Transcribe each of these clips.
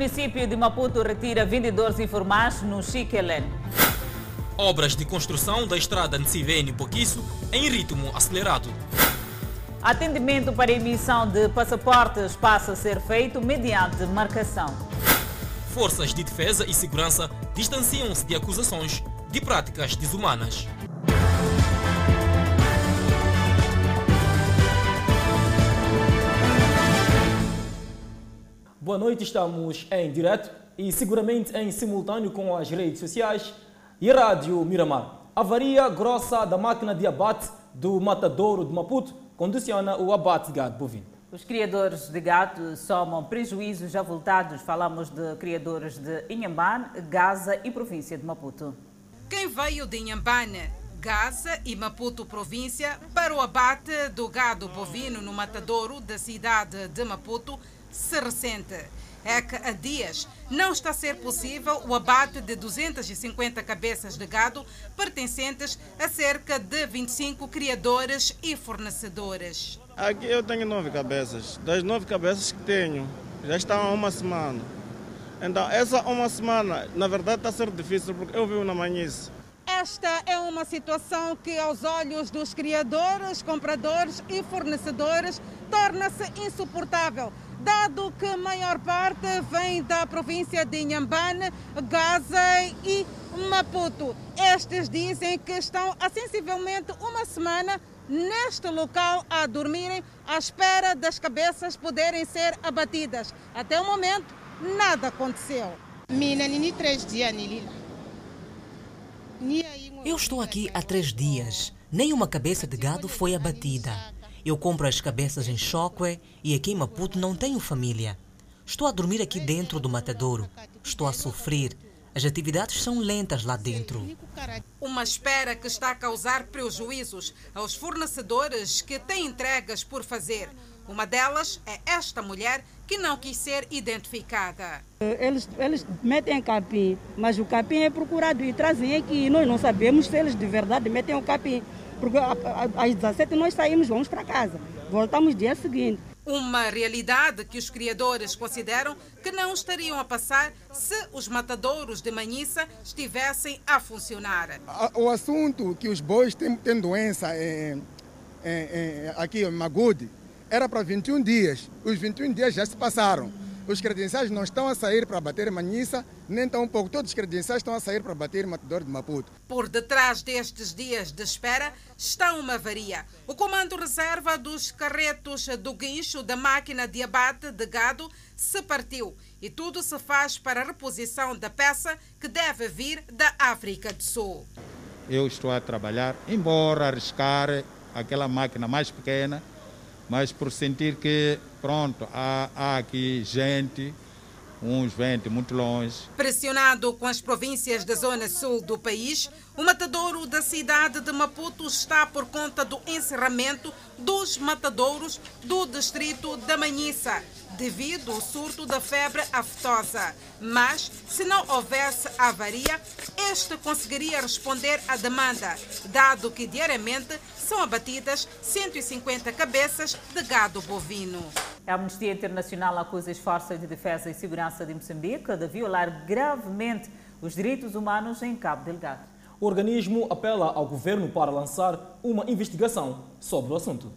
município de Maputo retira vendedores informais no Chiquelen. Obras de construção da estrada Nsivene-Poquiço em ritmo acelerado. Atendimento para emissão de passaportes passa a ser feito mediante marcação. Forças de defesa e segurança distanciam-se de acusações de práticas desumanas. Boa noite, estamos em direto e seguramente em simultâneo com as redes sociais e a Rádio Miramar. Avaria grossa da máquina de abate do Matadouro de Maputo condiciona o abate de gado bovino. Os criadores de gado somam prejuízos avultados. Falamos de criadores de Inhambane, Gaza e província de Maputo. Quem veio de Inhambane, Gaza e Maputo província para o abate do gado bovino no matadouro da cidade de Maputo se ressente. É que há dias não está a ser possível o abate de 250 cabeças de gado pertencentes a cerca de 25 criadores e fornecedores. Aqui eu tenho nove cabeças. Das nove cabeças que tenho, já estão há uma semana. Então, essa uma semana, na verdade, está a ser difícil porque eu vivo na manhice. Esta é uma situação que, aos olhos dos criadores, compradores e fornecedores, torna-se insuportável, dado que a maior parte vem da província de Inhambane, Gaza e Maputo. Estes dizem que estão há sensivelmente uma semana neste local a dormirem à espera das cabeças poderem ser abatidas. Até o momento, nada aconteceu. Mina, nini três dias, Eu estou aqui há três dias. Nenhuma cabeça de gado foi abatida. Eu compro as cabeças em Chocwe e aqui em Maputo não tenho família. Estou a dormir aqui dentro do matadouro. Estou a sofrer. As atividades são lentas lá dentro. Uma espera que está a causar prejuízos aos fornecedores que têm entregas por fazer. Uma delas é esta mulher que não quis ser identificada. Eles, eles metem capim, mas o capim é procurado e trazem aqui. Nós não sabemos se eles de verdade metem o capim. Porque às 17 nós saímos, vamos para casa. Voltamos dia seguinte. Uma realidade que os criadores consideram que não estariam a passar se os matadouros de Manhissa estivessem a funcionar. O assunto que os bois têm, têm doença é, é, é, aqui em Magude era para 21 dias. Os 21 dias já se passaram. Os credenciais não estão a sair para bater Manhissa, nem tão pouco. Todos os credenciais estão a sair para bater Matador de Maputo. Por detrás destes dias de espera está uma varia. O comando reserva dos carretos do guincho da máquina de abate de gado se partiu e tudo se faz para a reposição da peça que deve vir da África do Sul. Eu estou a trabalhar, embora arriscar aquela máquina mais pequena, mas por sentir que, pronto, há, há aqui gente, uns vêm muito longe. Pressionado com as províncias da zona sul do país, o matadouro da cidade de Maputo está por conta do encerramento dos matadouros do distrito da Manhissa, devido ao surto da febre aftosa. Mas, se não houvesse avaria, este conseguiria responder à demanda, dado que diariamente são abatidas 150 cabeças de gado bovino. A Amnistia Internacional acusa as Forças de Defesa e Segurança de Moçambique de violar gravemente os direitos humanos em Cabo Delgado. O organismo apela ao governo para lançar uma investigação sobre o assunto.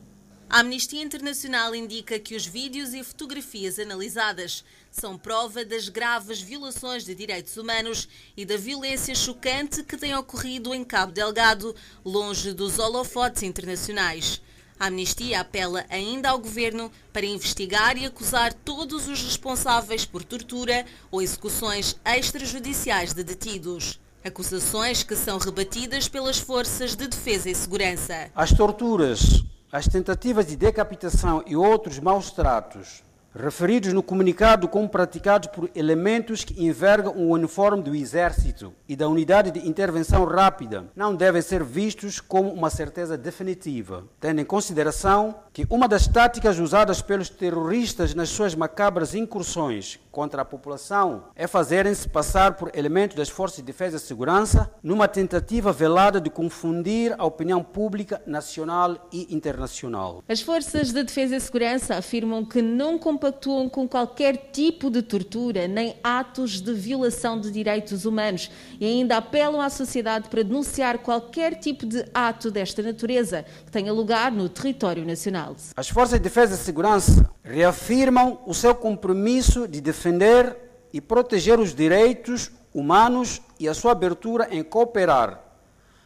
A Amnistia Internacional indica que os vídeos e fotografias analisadas são prova das graves violações de direitos humanos e da violência chocante que tem ocorrido em Cabo Delgado, longe dos holofotes internacionais. A Amnistia apela ainda ao governo para investigar e acusar todos os responsáveis por tortura ou execuções extrajudiciais de detidos. Acusações que são rebatidas pelas forças de defesa e segurança. As torturas, as tentativas de decapitação e outros maus tratos referidos no comunicado como praticados por elementos que envergam o uniforme do Exército e da Unidade de Intervenção Rápida, não devem ser vistos como uma certeza definitiva, tendo em consideração que uma das táticas usadas pelos terroristas nas suas macabras incursões contra a população é fazerem-se passar por elementos das Forças de Defesa e Segurança numa tentativa velada de confundir a opinião pública nacional e internacional. As Forças de Defesa e Segurança afirmam que não compactuam com qualquer tipo de tortura nem atos de violação de direitos humanos e ainda apelam à sociedade para denunciar qualquer tipo de ato desta natureza que tenha lugar no território nacional. As Forças de Defesa e Segurança reafirmam o seu compromisso de defender e proteger os direitos humanos e a sua abertura em cooperar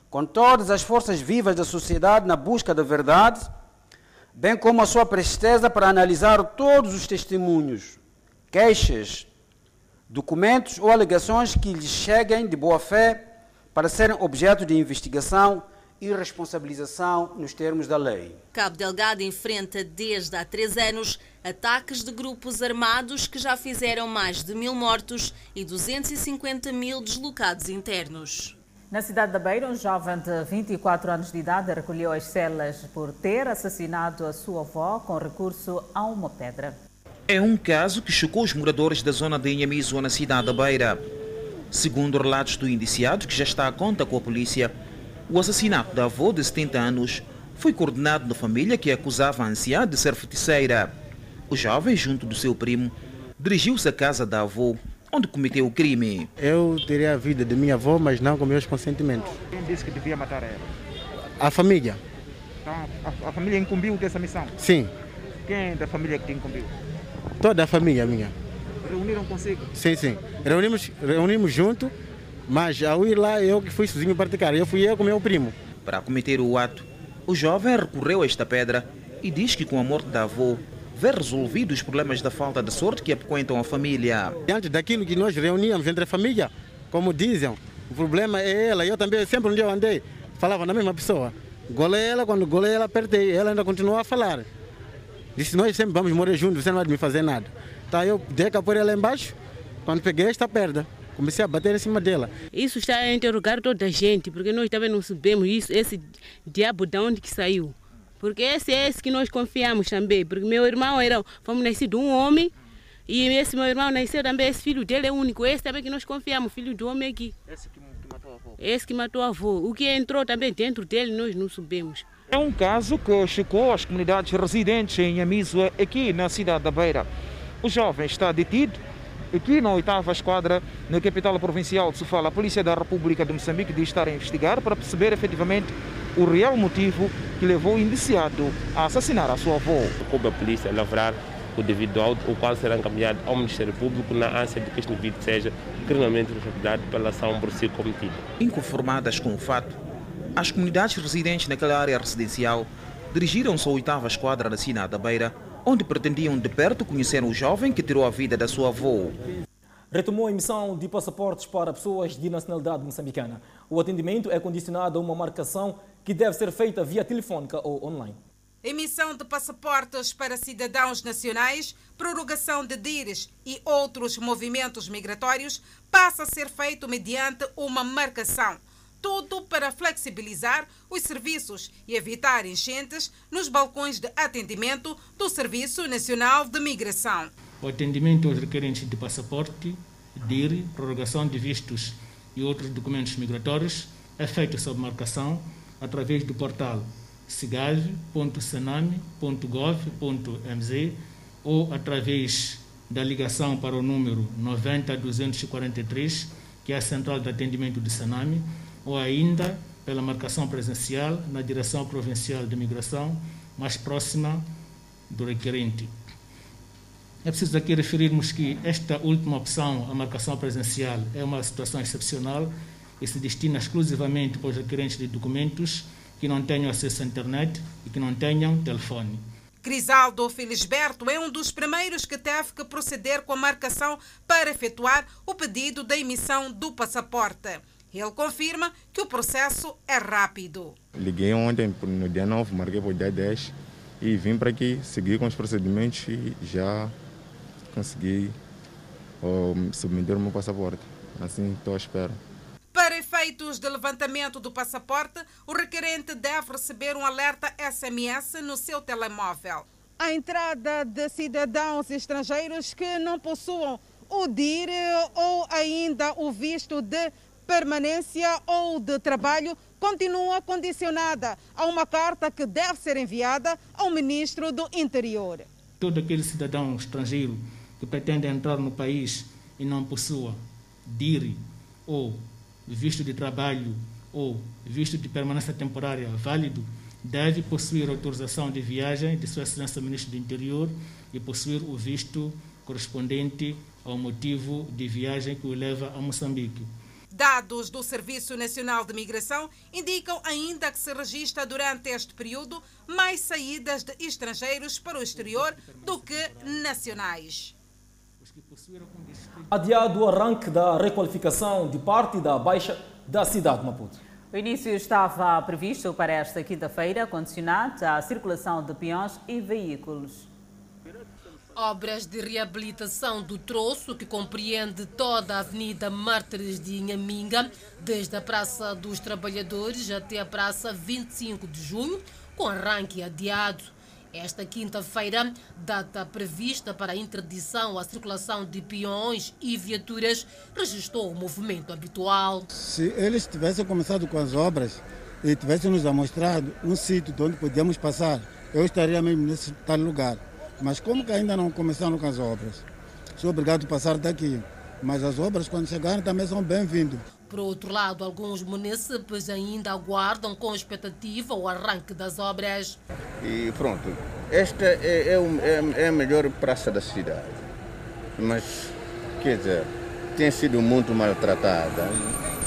com todas as forças vivas da sociedade na busca da verdade bem como a sua presteza para analisar todos os testemunhos, queixas, documentos ou alegações que lhes cheguem de boa fé para serem objeto de investigação e responsabilização nos termos da lei. Cabo Delgado enfrenta desde há três anos ataques de grupos armados que já fizeram mais de mil mortos e 250 mil deslocados internos. Na cidade da Beira, um jovem de 24 anos de idade recolheu as celas por ter assassinado a sua avó com recurso a uma pedra. É um caso que chocou os moradores da zona de Inhamizo, na cidade da Beira. Segundo relatos do indiciado, que já está à conta com a polícia, o assassinato da avó de 70 anos foi coordenado na família que acusava a anciã de ser feiticeira. O jovem, junto do seu primo, dirigiu-se à casa da avó onde cometeu o crime. Eu teria a vida de minha avó, mas não com meus consentimentos. Quem disse que devia matar ela? A família. Então, a, a família incumbiu dessa missão? Sim. Quem da família que te incumbiu? Toda a família minha. Reuniram consigo? Sim, sim. Reunimos, reunimos junto, mas ao ir lá eu que fui sozinho praticar. Eu fui eu com meu primo. Para cometer o ato, o jovem recorreu a esta pedra e diz que com a morte da avó ver resolvido os problemas da falta de sorte que apoquentam a família. Antes daquilo que nós reuníamos entre a família, como dizem, o problema é ela. Eu também, sempre onde eu andei, falava na mesma pessoa. Golei ela, quando golei ela, apertei. Ela ainda continuou a falar. Disse, nós sempre vamos morrer juntos, você não vai me fazer nada. Tá, eu dei a pôr ela embaixo, quando peguei esta perda, comecei a bater em cima dela. Isso está a interrogar toda a gente, porque nós também não sabemos isso, esse diabo de onde que saiu. Porque esse é esse que nós confiamos também. Porque meu irmão era, fomos nascidos um homem, e esse meu irmão nasceu também, esse filho dele é único. Esse também que nós confiamos, filho do homem aqui. Esse que, que matou a avó? Esse que matou a avó. O que entrou também dentro dele, nós não sabemos. É um caso que chocou as comunidades residentes em Amizo, aqui na cidade da Beira. O jovem está detido aqui na oitava esquadra, na capital provincial de Sofala. A Polícia da República de Moçambique diz estar a investigar para perceber efetivamente o real motivo que levou o indiciado a assassinar a sua avó. Coube a polícia lavrar o devido ao o qual será encaminhado ao Ministério Público na ânsia de que este indivíduo seja criminalmente responsabilizado pela ação por si cometida. Inconformadas com o fato, as comunidades residentes naquela área residencial dirigiram-se à oitava esquadra da Sina da Beira, onde pretendiam de perto conhecer o jovem que tirou a vida da sua avó. Retomou a emissão de passaportes para pessoas de nacionalidade moçambicana. O atendimento é condicionado a uma marcação que deve ser feita via telefônica ou online. Emissão de passaportes para cidadãos nacionais, prorrogação de DIRES e outros movimentos migratórios passa a ser feito mediante uma marcação. Tudo para flexibilizar os serviços e evitar enchentes nos balcões de atendimento do Serviço Nacional de Migração. O atendimento aos requerentes de passaporte, DIR, prorrogação de vistos e outros documentos migratórios é feito sob marcação através do portal sigave.sename.gov.mz ou através da ligação para o número 90243, que é a central de atendimento do Sename, ou ainda pela marcação presencial na direção provincial de migração mais próxima do requerente. É preciso aqui referirmos que esta última opção, a marcação presencial, é uma situação excepcional e se destina exclusivamente para os requerentes de documentos que não tenham acesso à internet e que não tenham telefone. Crisaldo Felisberto é um dos primeiros que teve que proceder com a marcação para efetuar o pedido da emissão do passaporte. Ele confirma que o processo é rápido. Liguei ontem, no dia 9, marquei para o dia 10 e vim para aqui, segui com os procedimentos e já consegui um, submeter o meu passaporte. Assim estou à espera. Para efeitos de levantamento do passaporte, o requerente deve receber um alerta SMS no seu telemóvel. A entrada de cidadãos estrangeiros que não possuam o DIR ou ainda o visto de permanência ou de trabalho continua condicionada a uma carta que deve ser enviada ao Ministro do Interior. todo aquele cidadão estrangeiro que pretende entrar no país e não possua DIRI ou visto de trabalho ou visto de permanência temporária válido, deve possuir autorização de viagem de Sua Excelência Ministro do Interior e possuir o visto correspondente ao motivo de viagem que o leva a Moçambique. Dados do Serviço Nacional de Migração indicam ainda que se registra durante este período mais saídas de estrangeiros para o exterior do que nacionais. Adiado o arranque da requalificação de parte da Baixa da cidade de Maputo. O início estava previsto para esta quinta-feira, condicionado à circulação de peões e veículos. Obras de reabilitação do troço, que compreende toda a Avenida Mártires de Inhaminga, desde a Praça dos Trabalhadores até a Praça 25 de Junho, com arranque adiado. Esta quinta-feira, data prevista para a interdição à circulação de peões e viaturas, registrou o movimento habitual. Se eles tivessem começado com as obras e tivessem nos mostrado um sítio onde podíamos passar, eu estaria mesmo nesse tal lugar. Mas como que ainda não começaram com as obras? Sou obrigado a passar daqui. Mas as obras, quando chegarem, também são bem-vindas. Por outro lado, alguns municípios ainda aguardam com expectativa o arranque das obras. E pronto, esta é, é, é a melhor praça da cidade. Mas, quer dizer, tem sido muito maltratada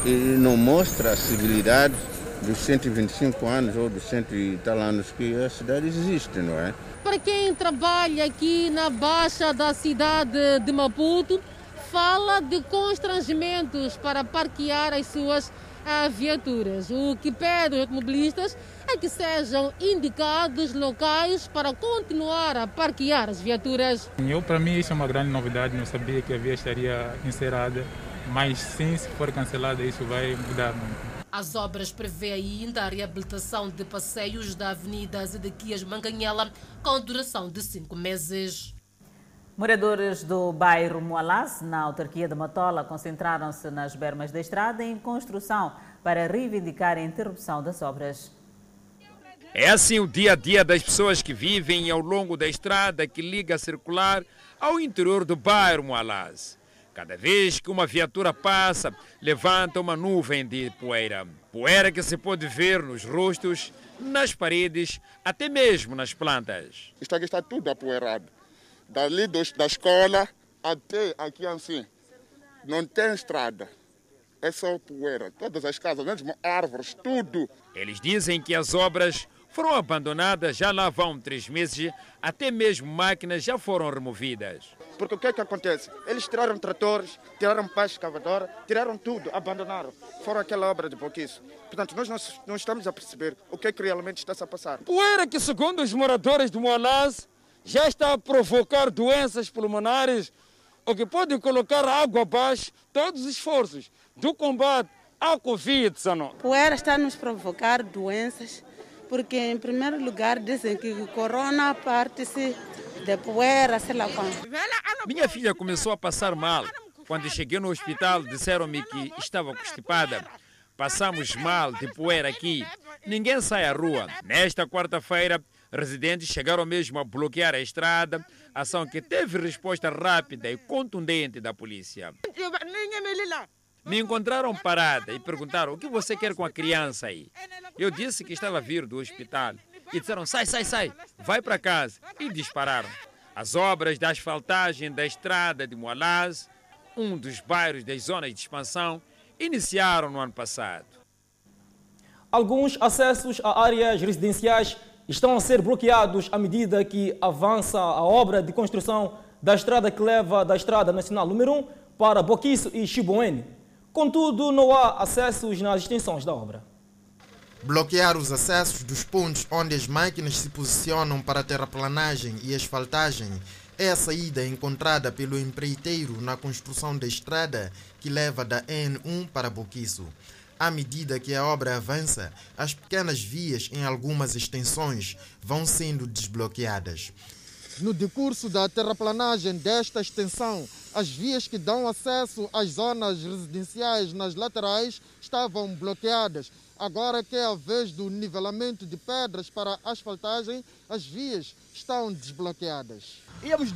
e não mostra a civilidade dos 125 anos ou dos 100 e tal anos que a cidade existe, não é? Para quem trabalha aqui na Baixa da cidade de Maputo, fala de constrangimentos para parquear as suas viaturas. O que pede os automobilistas é que sejam indicados locais para continuar a parquear as viaturas. Eu, para mim, isso é uma grande novidade. Não sabia que a via estaria encerrada, mas sim, se for cancelada, isso vai mudar muito. As obras prevê ainda a reabilitação de passeios da Avenida Zedequias Manganhela com duração de cinco meses. Moradores do bairro Moalás, na autarquia de Matola, concentraram-se nas bermas da estrada em construção para reivindicar a interrupção das obras. É assim o dia a dia das pessoas que vivem ao longo da estrada que liga a circular ao interior do bairro Moalás. Cada vez que uma viatura passa, levanta uma nuvem de poeira. Poeira que se pode ver nos rostos, nas paredes, até mesmo nas plantas. Isto aqui está tudo apoeirado. Dali da escola até aqui assim. Não tem estrada. É só poeira. Todas as casas, mesmo árvores, tudo. Eles dizem que as obras foram abandonadas já lá vão três meses, até mesmo máquinas já foram removidas. Porque o que é que acontece? Eles tiraram tratores, tiraram pás escavadora, tiraram tudo, abandonaram. Foram aquela obra de pouquíssimo. Portanto, nós não, não, estamos a perceber o que é que realmente está -se a passar. Poeira que, segundo os moradores do Moalás, já está a provocar doenças pulmonares, o que pode colocar água abaixo todos os esforços do combate à Covid-19. Poeira está a nos provocar doenças porque em primeiro lugar dizem que o corona parte-se de poeira, sei lá. Minha filha começou a passar mal. Quando cheguei no hospital, disseram-me que estava constipada. Passamos mal de poeira aqui. Ninguém sai à rua. Nesta quarta-feira, residentes chegaram mesmo a bloquear a estrada, ação que teve resposta rápida e contundente da polícia. Me encontraram parada e perguntaram o que você quer com a criança aí. Eu disse que estava a vir do hospital e disseram sai, sai, sai, vai para casa e dispararam. As obras da asfaltagem da estrada de Moalaz, um dos bairros das zonas de expansão, iniciaram no ano passado. Alguns acessos a áreas residenciais estão a ser bloqueados à medida que avança a obra de construção da estrada que leva da Estrada Nacional número 1 para Boquiço e Chiboene. Contudo, não há acessos nas extensões da obra. Bloquear os acessos dos pontos onde as máquinas se posicionam para terraplanagem e asfaltagem é a saída encontrada pelo empreiteiro na construção da estrada que leva da N1 para Boquiço. À medida que a obra avança, as pequenas vias em algumas extensões vão sendo desbloqueadas. No decurso da terraplanagem desta extensão, as vias que dão acesso às zonas residenciais nas laterais estavam bloqueadas. Agora que é a vez do nivelamento de pedras para a asfaltagem, as vias estão desbloqueadas. Íamos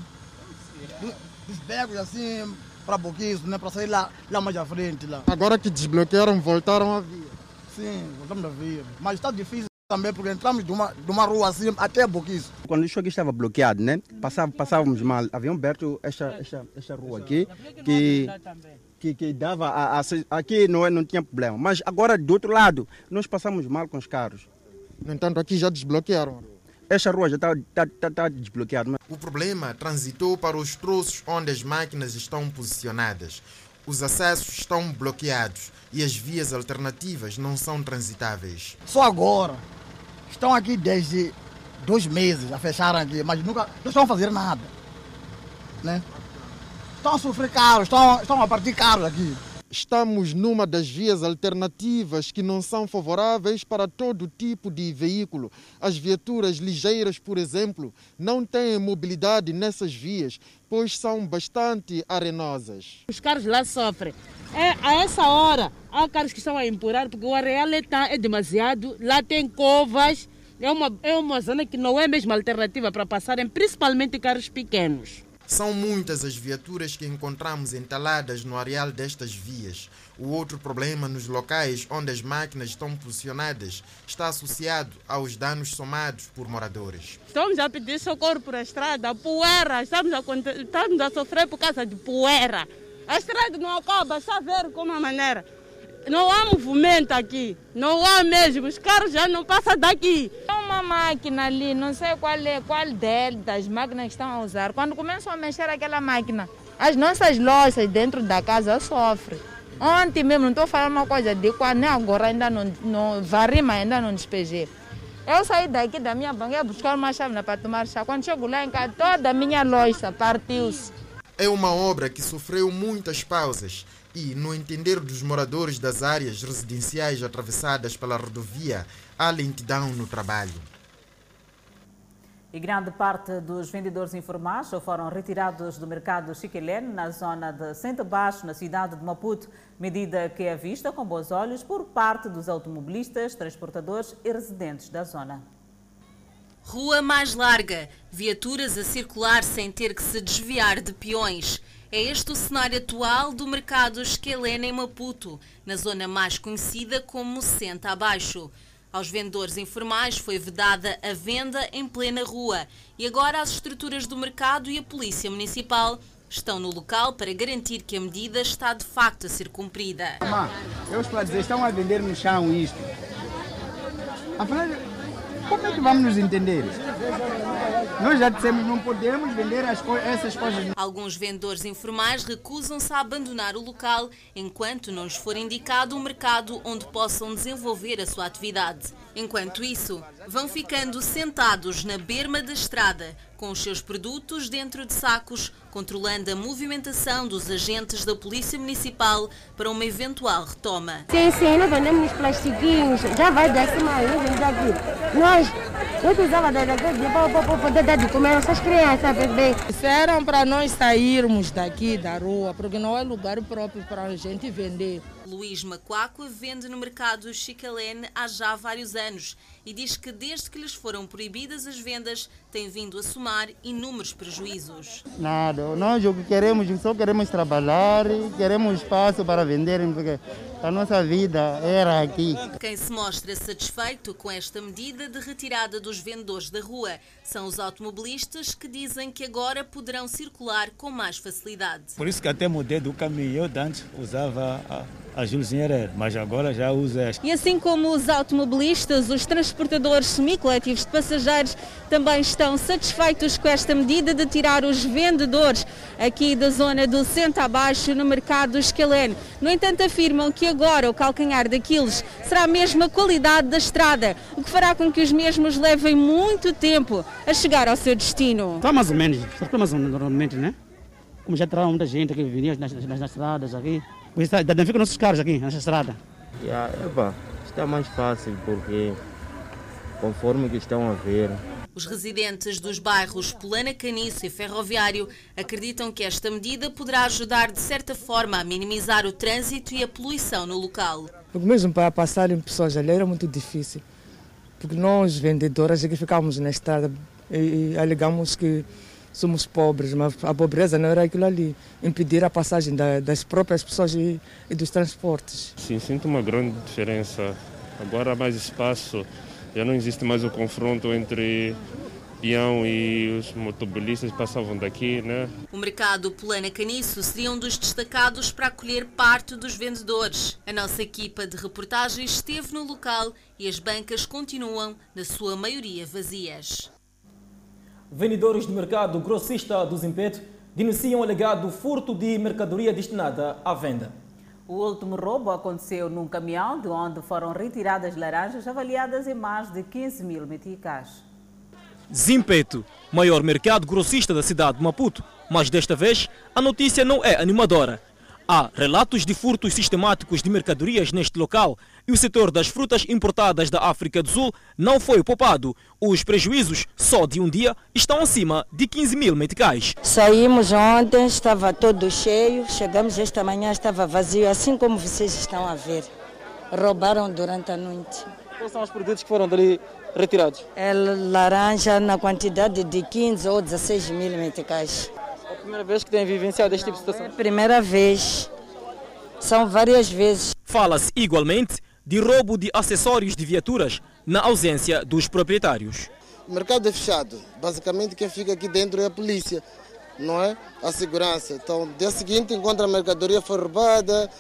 dos becos assim para Boquiço, né, para sair lá, lá mais à frente. Lá. Agora que desbloquearam, voltaram a via. Sim, voltamos a via. Mas está difícil também porque entramos de uma, de uma rua assim até Boquiço. Quando o aqui estava bloqueado, né? Passava, passávamos mal. Haviam aberto esta, esta, esta rua aqui que, que, que dava. A, a, aqui não, não tinha problema. Mas agora, do outro lado, nós passamos mal com os carros. No entanto, aqui já desbloquearam. Esta rua já está tá, tá, tá desbloqueada. O problema transitou para os troços onde as máquinas estão posicionadas. Os acessos estão bloqueados e as vias alternativas não são transitáveis. Só agora. Estão aqui desde dois meses a fechar aqui, mas nunca não estão a fazer nada. Né? Estão a sofrer carros, estão, estão a partir carros aqui. Estamos numa das vias alternativas que não são favoráveis para todo tipo de veículo. As viaturas ligeiras, por exemplo, não têm mobilidade nessas vias, pois são bastante arenosas. Os carros lá sofrem. É, a essa hora, há carros que estão a empurrar porque o areal é, tá, é demasiado. Lá tem covas. É uma, é uma zona que não é mesmo alternativa para passarem, principalmente carros pequenos. São muitas as viaturas que encontramos entaladas no areal destas vias. O outro problema nos locais onde as máquinas estão posicionadas está associado aos danos somados por moradores. Estamos a pedir socorro por a estrada, poeira, estamos a, estamos a sofrer por causa de poeira. A estrada não acaba, a ver como a maneira. Não há movimento aqui, não há mesmo, os carros já não passam daqui. É uma máquina ali, não sei qual é, qual das máquinas que estão a usar. Quando começam a mexer aquela máquina, as nossas lojas dentro da casa sofrem. Ontem mesmo, não estou falando uma coisa de quando nem agora ainda não, não varri, mas ainda não despejei. Eu saí daqui da minha banca buscar uma chave para tomar chá. Quando chego lá em casa, toda a minha loja partiu-se. É uma obra que sofreu muitas pausas e, no entender dos moradores das áreas residenciais atravessadas pela rodovia, há lentidão no trabalho. E grande parte dos vendedores informais foram retirados do mercado Chiquilene, na zona de Sente Baixo, na cidade de Maputo, medida que é vista com bons olhos por parte dos automobilistas, transportadores e residentes da zona. Rua mais larga, viaturas a circular sem ter que se desviar de peões. É este o cenário atual do mercado Esquelena em Maputo, na zona mais conhecida como Senta Abaixo. Aos vendedores informais foi vedada a venda em plena rua e agora as estruturas do mercado e a Polícia Municipal estão no local para garantir que a medida está de facto a ser cumprida. Eu estou a dizer, estão a vender no chão isto. Afinal, como é que vamos nos entender? Nós já dissemos não podemos vender co essas coisas. Alguns vendedores informais recusam-se a abandonar o local enquanto não lhes for indicado um mercado onde possam desenvolver a sua atividade. Enquanto isso, vão ficando sentados na berma da estrada, com os seus produtos dentro de sacos, controlando a movimentação dos agentes da Polícia Municipal para uma eventual retoma. Sim, sim, nós vendemos plastiquinhos, já vai dar mais, nós vendemos aqui. Nós, nós usava daqui para poder dar de comer essas crianças, bebê. Disseram para nós sairmos daqui da rua, porque não é lugar próprio para a gente vender. Luís Macuacua vende no mercado Chicalene há já vários anos e diz que desde que lhes foram proibidas as vendas tem vindo a somar inúmeros prejuízos. Nada, nós o que queremos, só queremos trabalhar, queremos espaço para vender, porque a nossa vida era aqui. Quem se mostra satisfeito com esta medida de retirada dos vendedores da rua são os automobilistas que dizem que agora poderão circular com mais facilidade. Por isso que até mudei do caminho. Eu antes usava a, a Júlio mas agora já uso esta. E assim como os automobilistas, os transportadores semicoletivos de passageiros também estão satisfeitos com esta medida de tirar os vendedores aqui da zona do centro abaixo no mercado escaleno. No entanto, afirmam que agora o calcanhar daqueles será a qualidade da estrada, o que fará com que os mesmos levem muito tempo a chegar ao seu destino. Está mais ou menos, está mais ou menos normalmente, né? Como já traz muita gente que vinha nas, nas, nas estradas aqui. Está, danifica nossos carros aqui, nessa estrada. Yeah, epa, está mais fácil porque conforme que estão a ver, Os residentes dos bairros Polana Caniço e Ferroviário acreditam que esta medida poderá ajudar de certa forma a minimizar o trânsito e a poluição no local. Porque mesmo para passarem pessoas ali era muito difícil. Porque nós, vendedores, é que ficávamos na estrada e alegamos que somos pobres, mas a pobreza não era aquilo ali, impedir a passagem das próprias pessoas e, e dos transportes. Sim, sinto uma grande diferença. Agora há mais espaço já não existe mais o confronto entre peão e os motobolistas passavam daqui, né? O mercado Polana Caniço seria um dos destacados para acolher parte dos vendedores. A nossa equipa de reportagem esteve no local e as bancas continuam, na sua maioria, vazias. Vendedores do mercado grossista do Zimpeto denunciam alegado furto de mercadoria destinada à venda. O último roubo aconteceu num caminhão de onde foram retiradas laranjas avaliadas em mais de 15 mil meticais. Zimpeto, maior mercado grossista da cidade de Maputo, mas desta vez a notícia não é animadora. Há relatos de furtos sistemáticos de mercadorias neste local e o setor das frutas importadas da África do Sul não foi poupado. Os prejuízos, só de um dia, estão acima de 15 mil meticais. Saímos ontem, estava todo cheio, chegamos esta manhã, estava vazio, assim como vocês estão a ver. Roubaram durante a noite. Quais são os produtos que foram dali retirados? É laranja na quantidade de 15 ou 16 mil meticais. Primeira vez que têm vivenciado este tipo de situação? É a primeira vez. São várias vezes. Fala-se igualmente de roubo de acessórios de viaturas na ausência dos proprietários. O mercado é fechado. Basicamente quem fica aqui dentro é a polícia, não é? A segurança. Então, dia seguinte encontra a mercadoria foi roubada,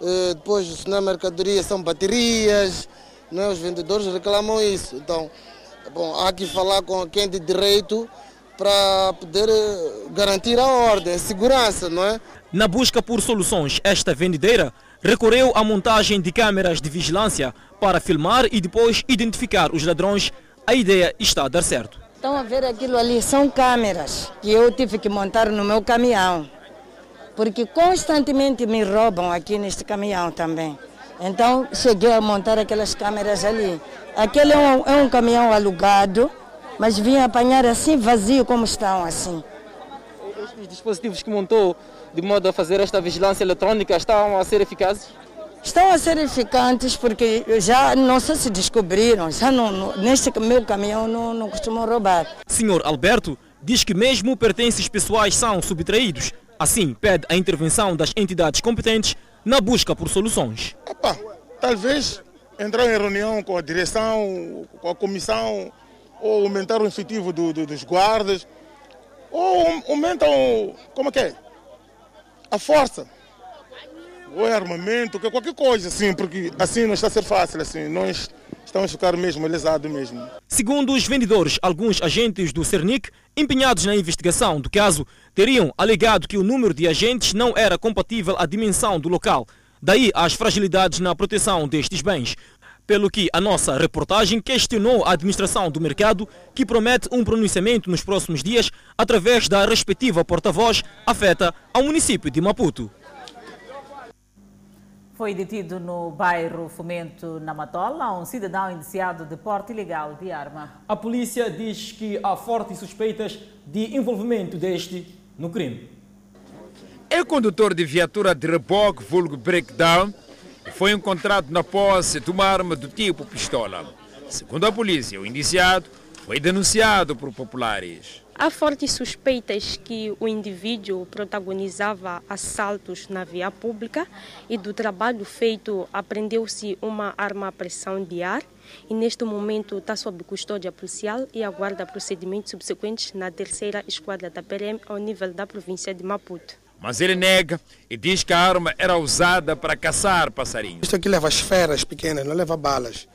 eh, depois se não é mercadoria são baterias, não é? Os vendedores reclamam isso. Então, bom, há que falar com quem de direito para poder eh, garantir a ordem, a segurança, não é? Na busca por soluções, esta vendedeira recorreu à montagem de câmeras de vigilância para filmar e depois identificar os ladrões. A ideia está a dar certo. Estão a ver aquilo ali, são câmeras que eu tive que montar no meu caminhão. Porque constantemente me roubam aqui neste caminhão também. Então cheguei a montar aquelas câmeras ali. Aquele é um, é um caminhão alugado, mas vim apanhar assim vazio como estão assim. Estes dispositivos que montou de modo a fazer esta vigilância eletrônica estão a ser eficazes? Estão a ser eficantes porque já não sei se descobriram, já não, neste meu caminhão não, não costumam roubar. Senhor Alberto diz que mesmo pertences pessoais são subtraídos. Assim, pede a intervenção das entidades competentes na busca por soluções. Opa, talvez entrar em reunião com a direção, com a comissão, ou aumentar o efetivo do, do, dos guardas, ou aumentam, como é que é? a força, ou é armamento, que qualquer coisa, assim, porque assim não está a ser fácil, assim, nós estamos a ficar mesmo lesados mesmo. Segundo os vendedores, alguns agentes do Cernic, empenhados na investigação do caso, teriam alegado que o número de agentes não era compatível à dimensão do local. Daí as fragilidades na proteção destes bens. Pelo que a nossa reportagem questionou a administração do mercado, que promete um pronunciamento nos próximos dias através da respectiva porta-voz afeta ao município de Maputo. Foi detido no bairro Fomento, na Matola, um cidadão indiciado de porte ilegal de arma. A polícia diz que há fortes suspeitas de envolvimento deste no crime. É condutor de viatura de reboque, vulgo breakdown, foi encontrado na posse de uma arma do tipo pistola. Segundo a polícia, o indiciado foi denunciado por populares. Há fortes suspeitas que o indivíduo protagonizava assaltos na via pública e do trabalho feito apreendeu-se uma arma à pressão de ar e neste momento está sob custódia policial e aguarda procedimentos subsequentes na terceira esquadra da PRM ao nível da província de Maputo. Mas ele nega e diz que a arma era usada para caçar passarinhos. Isto aqui leva esferas pequenas, não leva balas.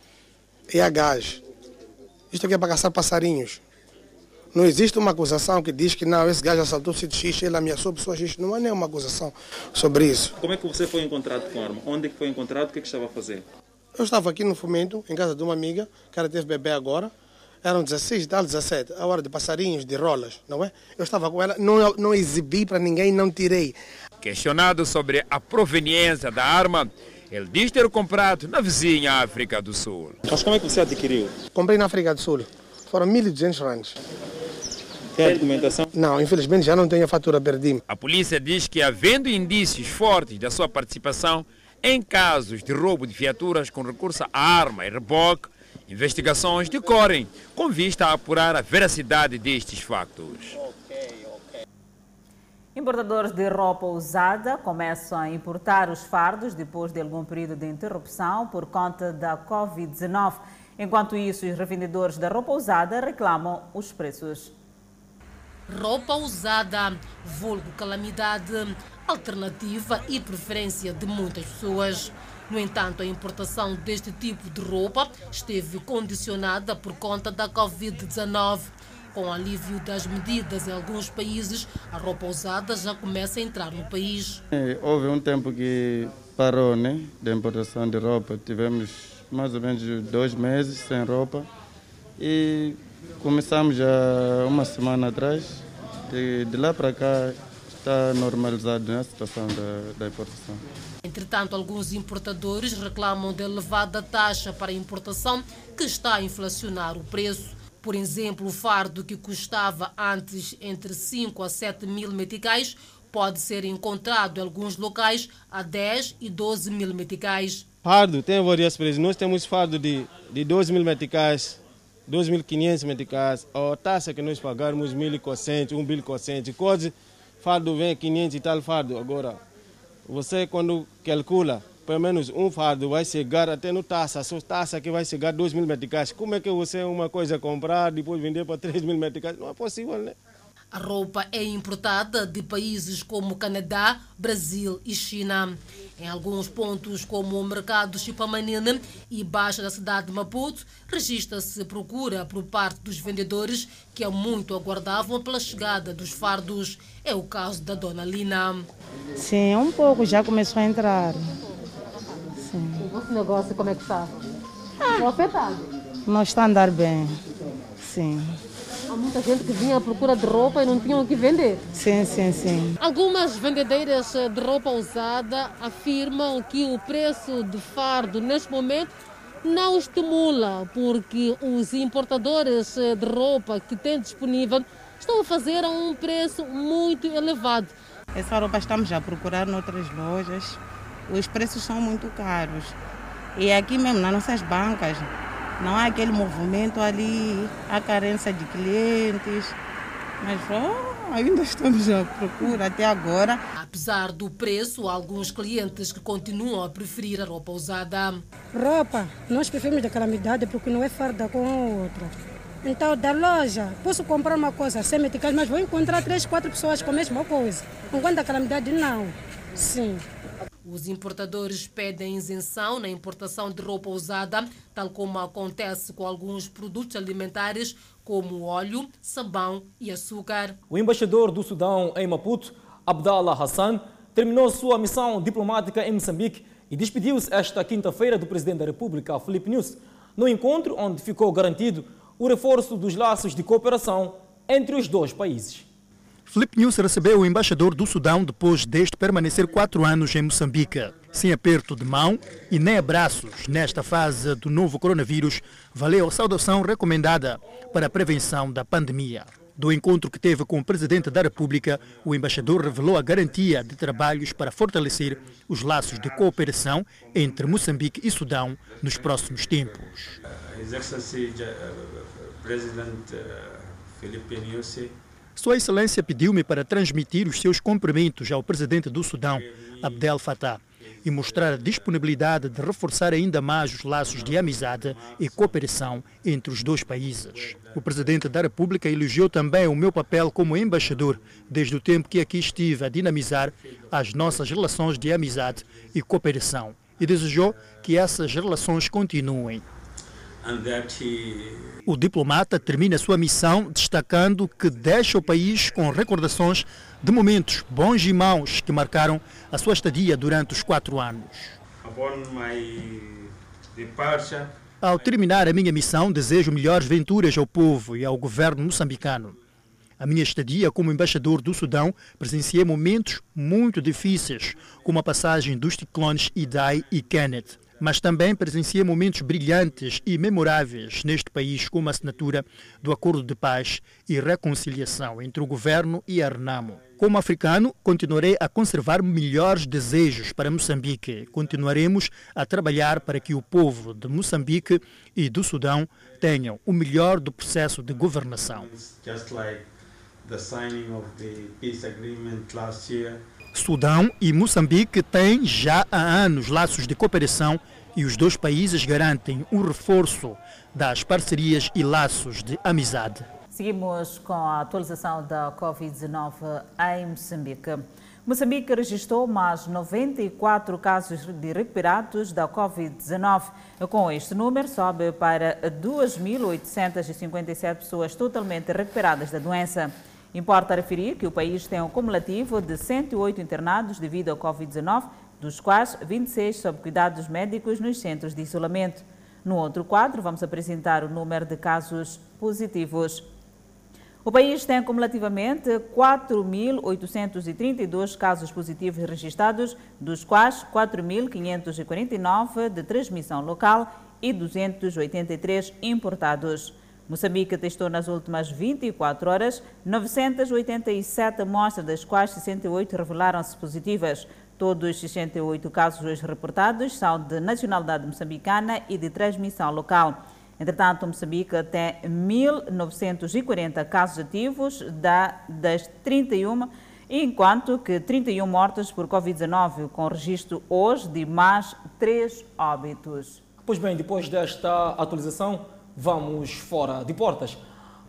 E a gás. Isto aqui é para caçar passarinhos. Não existe uma acusação que diz que não, esse gajo assaltou o sítio X, ele ameaçou pessoas X. Não há nenhuma acusação sobre isso. Como é que você foi encontrado com a arma? Onde é que foi encontrado? O que, é que estava a fazer? Eu estava aqui no Fomento, em casa de uma amiga, que ela teve bebê agora. Eram 16, tal 17, a hora de passarinhos, de rolas, não é? Eu estava com ela, não, não exibi para ninguém, não tirei. Questionado sobre a proveniência da arma, ele diz ter comprado na vizinha África do Sul. Mas como é que você adquiriu? Comprei na África do Sul. Foram 1.200 rands. Tem a documentação? Não, infelizmente já não tenho a fatura, perdi-me. A polícia diz que, havendo indícios fortes da sua participação em casos de roubo de viaturas com recurso à arma e reboque, investigações decorrem com vista a apurar a veracidade destes factos. Importadores de roupa usada começam a importar os fardos depois de algum período de interrupção por conta da Covid-19. Enquanto isso, os revendedores da roupa usada reclamam os preços. Roupa usada, vulgo calamidade, alternativa e preferência de muitas pessoas. No entanto, a importação deste tipo de roupa esteve condicionada por conta da Covid-19. Com o alívio das medidas em alguns países, a roupa usada já começa a entrar no país. É, houve um tempo que parou, né, da importação de roupa. Tivemos mais ou menos dois meses sem roupa e começamos já uma semana atrás. E de lá para cá está normalizado né, a situação da, da importação. Entretanto, alguns importadores reclamam da elevada taxa para importação que está a inflacionar o preço. Por exemplo, o fardo que custava antes entre 5 a 7 mil meticais pode ser encontrado em alguns locais a 10 e 12 mil meticais. Fardo tem vários preços. Nós temos fardo de, de 12 mil meticais, 2.500 meticais. A taxa que nós pagarmos 1.400, 1.400. Coisa, fardo vem 500 e tal fardo. Agora, você quando calcula pelo menos um fardo vai chegar até no taça, só taça que vai chegar 2 mil meticais. Como é que você uma coisa comprar, depois vender para 3 mil meticais? Não é possível, né? A roupa é importada de países como Canadá, Brasil e China. Em alguns pontos, como o mercado Chipamanina e Baixa da cidade de Maputo, registra-se procura por parte dos vendedores que há muito aguardavam pela chegada dos fardos. É o caso da dona Lina. Sim, um pouco já começou a entrar. Sim. O vosso negócio como é que está? Ah. afetado? Não está a andar bem. Sim. Há muita gente que vinha à procura de roupa e não tinham o que vender. Sim, sim, sim. Algumas vendedeiras de roupa usada afirmam que o preço de fardo neste momento não estimula, porque os importadores de roupa que têm disponível estão a fazer a um preço muito elevado. Essa roupa estamos a procurar noutras lojas. Os preços são muito caros. E aqui mesmo, nas nossas bancas, não há aquele movimento ali, há carência de clientes. Mas oh, ainda estamos à procura até agora. Apesar do preço, há alguns clientes que continuam a preferir a roupa usada. Roupa, nós preferimos da calamidade porque não é farda com a outra. Então, da loja, posso comprar uma coisa sem meticais, mas vou encontrar três, quatro pessoas com a mesma coisa. Enquanto da calamidade, não. Sim. Os importadores pedem isenção na importação de roupa usada, tal como acontece com alguns produtos alimentares, como óleo, sabão e açúcar. O embaixador do Sudão em Maputo, Abdallah Hassan, terminou sua missão diplomática em Moçambique e despediu-se esta quinta-feira do presidente da República, Felipe Nunes, no encontro onde ficou garantido o reforço dos laços de cooperação entre os dois países. Felipe News recebeu o embaixador do Sudão depois deste permanecer quatro anos em Moçambique. Sem aperto de mão e nem abraços nesta fase do novo coronavírus, valeu a saudação recomendada para a prevenção da pandemia. Do encontro que teve com o Presidente da República, o embaixador revelou a garantia de trabalhos para fortalecer os laços de cooperação entre Moçambique e Sudão nos próximos tempos. Excellency President Felipe sua Excelência pediu-me para transmitir os seus cumprimentos ao presidente do Sudão, Abdel Fattah, e mostrar a disponibilidade de reforçar ainda mais os laços de amizade e cooperação entre os dois países. O presidente da República elogiou também o meu papel como embaixador, desde o tempo que aqui estive a dinamizar as nossas relações de amizade e cooperação, e desejou que essas relações continuem. O diplomata termina sua missão destacando que deixa o país com recordações de momentos bons e maus que marcaram a sua estadia durante os quatro anos. Ao terminar a minha missão, desejo melhores venturas ao povo e ao governo moçambicano. A minha estadia como embaixador do Sudão presenciei momentos muito difíceis, como a passagem dos ciclones Idai e Kenneth mas também presenciei momentos brilhantes e memoráveis neste país, como a assinatura do Acordo de Paz e Reconciliação entre o governo e a Renamo. Como africano, continuarei a conservar melhores desejos para Moçambique. Continuaremos a trabalhar para que o povo de Moçambique e do Sudão tenham o melhor do processo de governação. Just like the signing of the peace agreement last year. Sudão e Moçambique têm já há anos laços de cooperação e os dois países garantem um reforço das parcerias e laços de amizade. Seguimos com a atualização da Covid-19 em Moçambique. Moçambique registrou mais 94 casos de recuperados da Covid-19. Com este número, sobe para 2.857 pessoas totalmente recuperadas da doença. Importa referir que o país tem um cumulativo de 108 internados devido ao Covid-19, dos quais 26 sob cuidados médicos nos centros de isolamento. No outro quadro, vamos apresentar o número de casos positivos. O país tem cumulativamente 4.832 casos positivos registrados, dos quais 4.549 de transmissão local e 283 importados. Moçambique testou nas últimas 24 horas 987 amostras, das quais 68 revelaram-se positivas. Todos os 68 casos hoje reportados são de nacionalidade moçambicana e de transmissão local. Entretanto, Moçambique tem 1.940 casos ativos das 31, enquanto que 31 mortos por Covid-19, com registro hoje de mais 3 óbitos. Pois bem, depois desta atualização, vamos fora de portas.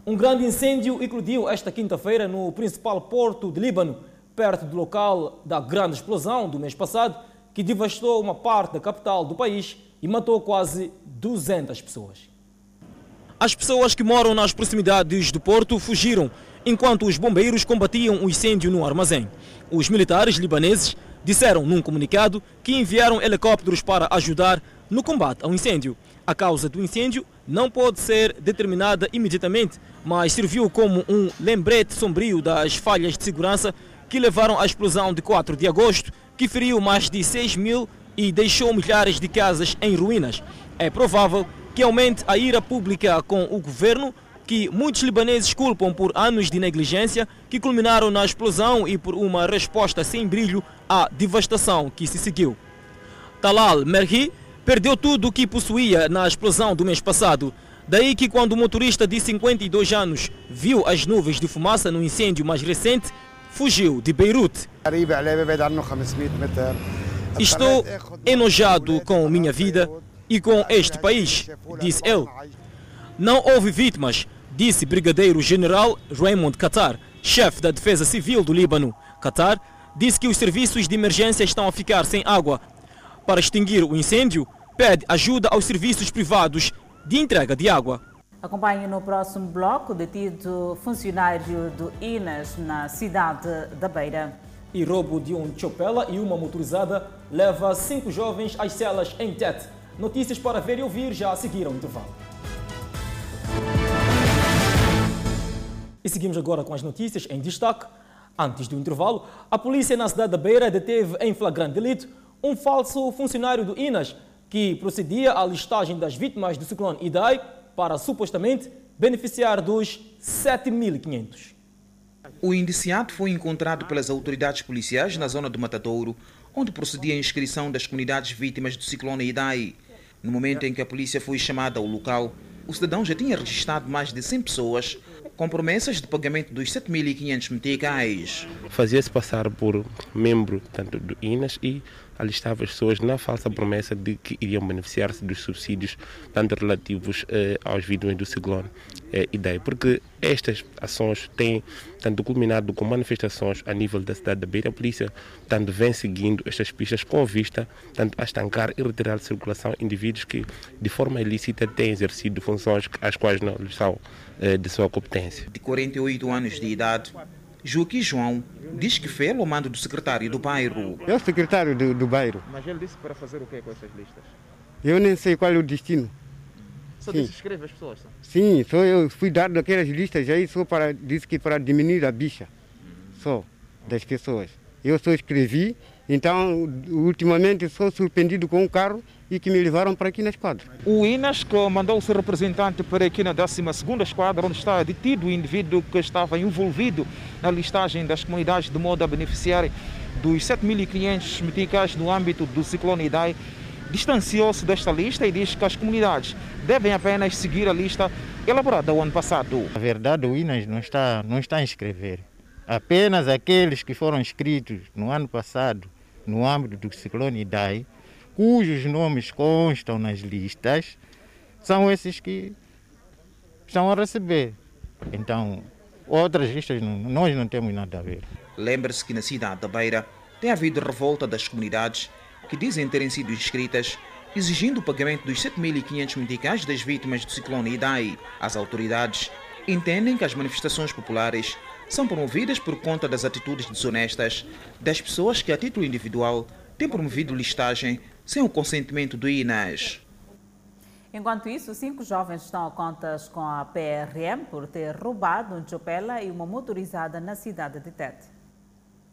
Um grande incêndio eclodiu esta quinta-feira no principal porto de Líbano, perto do local da grande explosão do mês passado, que devastou uma parte da capital do país e matou quase 200 pessoas. As pessoas que moram nas proximidades do porto fugiram, enquanto os bombeiros combatiam o incêndio no armazém. Os militares libaneses disseram num comunicado que enviaram helicópteros para ajudar no combate ao incêndio. A causa do incêndio não pode ser determinada imediatamente, mas serviu como um lembrete sombrio das falhas de segurança que levaram à explosão de 4 de agosto, que feriu mais de 6 mil e deixou milhares de casas em ruínas. É provável que aumente a ira pública com o governo, que muitos libaneses culpam por anos de negligência que culminaram na explosão e por uma resposta sem brilho à devastação que se seguiu. Talal Merhi perdeu tudo o que possuía na explosão do mês passado. Daí que quando o motorista de 52 anos viu as nuvens de fumaça no incêndio mais recente, fugiu de Beirute. Estou enojado com minha vida e com este país, disse ele. Não houve vítimas, disse Brigadeiro General Raymond Qatar, chefe da Defesa Civil do Líbano. Qatar disse que os serviços de emergência estão a ficar sem água. Para extinguir o incêndio, pede ajuda aos serviços privados de entrega de água. Acompanhe no próximo bloco detido funcionário do INAS na cidade da Beira. E roubo de um chopela e uma motorizada leva cinco jovens às celas em Tete. Notícias para ver e ouvir já a seguir ao intervalo. E seguimos agora com as notícias em destaque. Antes do intervalo, a polícia na cidade da Beira deteve em flagrante delito um falso funcionário do INAS que procedia à listagem das vítimas do ciclone Idai para supostamente beneficiar dos 7.500. O indiciado foi encontrado pelas autoridades policiais na zona do Matadouro, onde procedia a inscrição das comunidades vítimas do ciclone Idai. No momento em que a polícia foi chamada ao local, o cidadão já tinha registrado mais de 100 pessoas com promessas de pagamento dos 7.500 meticais. Fazia-se passar por membro tanto do INAS e alistava as pessoas na falsa promessa de que iriam beneficiar-se dos subsídios, tanto relativos eh, aos vítimas do ciclone eh, Idei, porque estas ações têm tanto culminado com manifestações a nível da cidade da Beira. A polícia tanto vem seguindo estas pistas com vista tanto a estancar e retirar de circulação indivíduos que de forma ilícita têm exercido funções às quais não lhes são eh, de sua competência. De 48 anos de idade, Joaquim João diz que foi ao mando do secretário do bairro. É o secretário do, do bairro. Mas ele disse para fazer o que com essas listas? Eu nem sei qual é o destino. Só Sim. disse escreve as pessoas? Só. Sim, só eu fui dado aquelas listas aí só para disse que para diminuir a bicha, só das pessoas. Eu só escrevi Então, ultimamente, sou surpreendido com um carro e que me levaram para aqui na esquadra. O INAS mandou o seu representante para aqui na 12ª Esquadra, onde está detido o indivíduo que estava envolvido na listagem das comunidades de modo a beneficiar dos 7.500 meticais no âmbito do ciclone Idai. Distanciou-se desta lista e diz que as comunidades devem apenas seguir a lista elaborada o ano passado. Na verdade, o INAS não está, não está a inscrever. Apenas aqueles que foram inscritos no ano passado no âmbito do ciclone Idai, cujos nomes constam nas listas, são esses que estão a receber. Então, outras listas nós não temos nada a ver. Lembre-se que na cidade da Beira tem havido revolta das comunidades que dizem terem sido inscritas, exigindo o pagamento dos 7.500 meticais das vítimas do ciclone Idai. As autoridades entendem que as manifestações populares são promovidas por conta das atitudes desonestas das pessoas que, a título individual, têm promovido listagem sem o consentimento do INAS. Enquanto isso, cinco jovens estão a contas com a PRM por ter roubado um chopela e uma motorizada na cidade de Tete.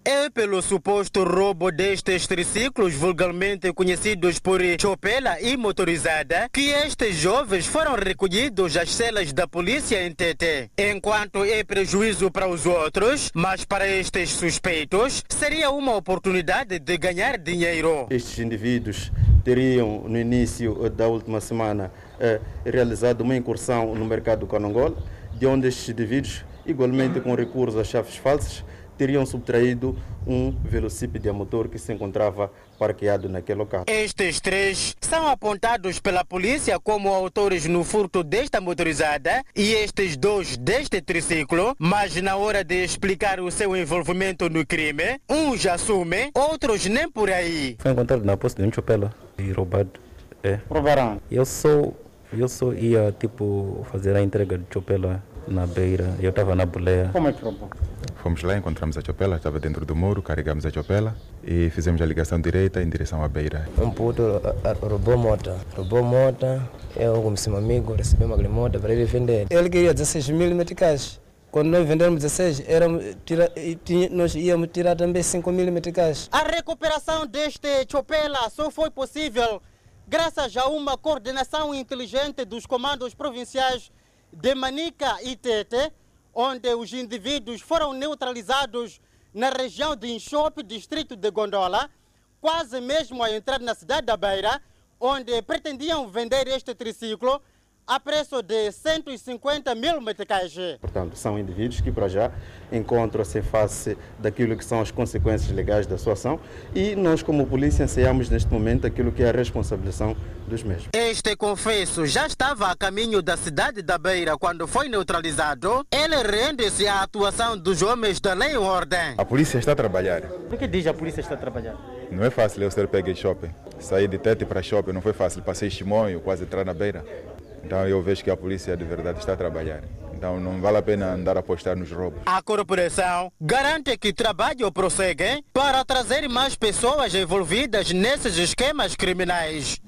É pelo suposto roubo destes triciclos, vulgarmente conhecidos por chopela e motorizada, que estes jovens foram recolhidos às celas da polícia em Tete. Enquanto é prejuízo para os outros, mas para estes suspeitos, seria uma oportunidade de ganhar dinheiro. Estes indivíduos teriam, no início da última semana, eh, realizado uma incursão no mercado Canongol, de onde estes indivíduos, igualmente com recurso a chaves falsas, teriam subtraído um velocípede a motor que se encontrava parqueado naquele local. Estes três são apontados pela polícia como autores no furto desta motorizada e estes dois deste triciclo, mas na hora de explicar o seu envolvimento no crime, uns assumem, outros nem por aí. Foi encontrado na posse de um chopela e roubado. É. Roubaram? Eu só, eu só ia tipo fazer a entrega de chopela na beira, eu estava na boleia. Como é que roubou? Fomos lá, encontramos a chopela, estava dentro do muro, carregamos a chopela e fizemos a ligação direita em direção à beira. Um puto roubou moto, roubou moto, eu com meu amigo recebi uma moto para ele vender. Ele queria 16 mil meticais. Quando nós vendermos 16, éramos, tira, nós íamos tirar também 5 mil meticais. A recuperação deste chopela só foi possível graças a uma coordenação inteligente dos comandos provinciais de Manica e Tete, onde os indivíduos foram neutralizados na região de Inchope, distrito de Gondola, quase mesmo a entrar na cidade da Beira, onde pretendiam vender este triciclo a preço de 150 mil meticais. Portanto, são indivíduos que para já encontram-se face daquilo que são as consequências legais da sua ação e nós como polícia ensaiamos neste momento aquilo que é a responsabilização dos mesmos. Este confesso já estava a caminho da cidade da Beira quando foi neutralizado. Ele rende-se à atuação dos homens da lei e ordem. A polícia está a trabalhar. Por que diz a polícia está a trabalhar? Não é fácil eu ser pego em shopping. Sair de Tete para shopping não foi fácil. Passei Chimonho, quase entrar na beira. Então eu vejo que a polícia de verdade está a trabalhar. Então não vale a pena andar a apostar nos roubos. A corporação garante que trabalho prossegue para trazer mais pessoas envolvidas nesses esquemas criminais.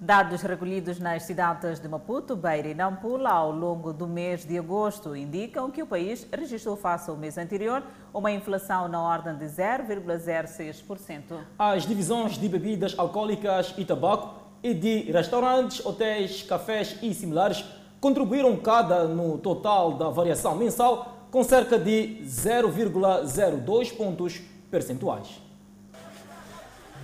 Dados recolhidos nas cidades de Maputo, Beira e Nampula ao longo do mês de agosto indicam que o país registrou face ao mês anterior uma inflação na ordem de 0,06%. As divisões de bebidas alcoólicas e tabaco e de restaurantes, hotéis, cafés e similares contribuíram cada no total da variação mensal com cerca de 0,02 pontos percentuais.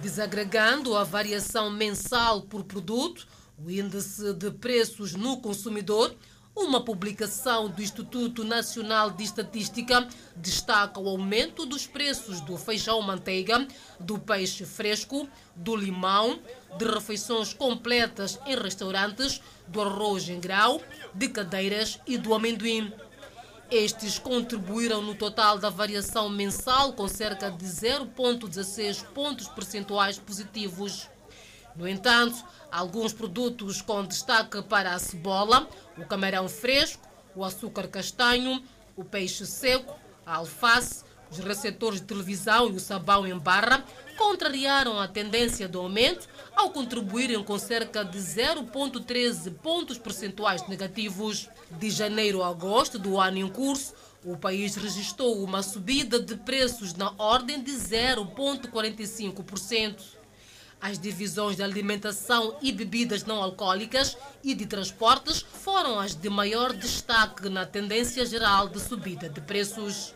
Desagregando a variação mensal por produto, o índice de preços no consumidor, uma publicação do Instituto Nacional de Estatística destaca o aumento dos preços do feijão manteiga, do peixe fresco, do limão, de refeições completas em restaurantes, do arroz em grau, de cadeiras e do amendoim. Estes contribuíram no total da variação mensal com cerca de 0,16 pontos percentuais positivos. No entanto, alguns produtos com destaque para a cebola, o camarão fresco, o açúcar castanho, o peixe seco, a alface, os receptores de televisão e o sabão em barra contrariaram a tendência do aumento ao contribuírem com cerca de 0,13 pontos percentuais negativos. De janeiro a agosto do ano em curso, o país registrou uma subida de preços na ordem de 0,45%. As divisões de alimentação e bebidas não alcoólicas e de transportes foram as de maior destaque na tendência geral de subida de preços.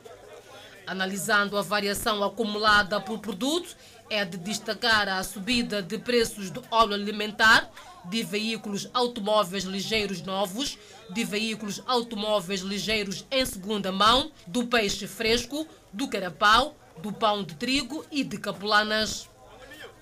Analisando a variação acumulada por produto, é de destacar a subida de preços do óleo alimentar, de veículos automóveis ligeiros novos, de veículos automóveis ligeiros em segunda mão, do peixe fresco, do carapau, do pão de trigo e de capulanas.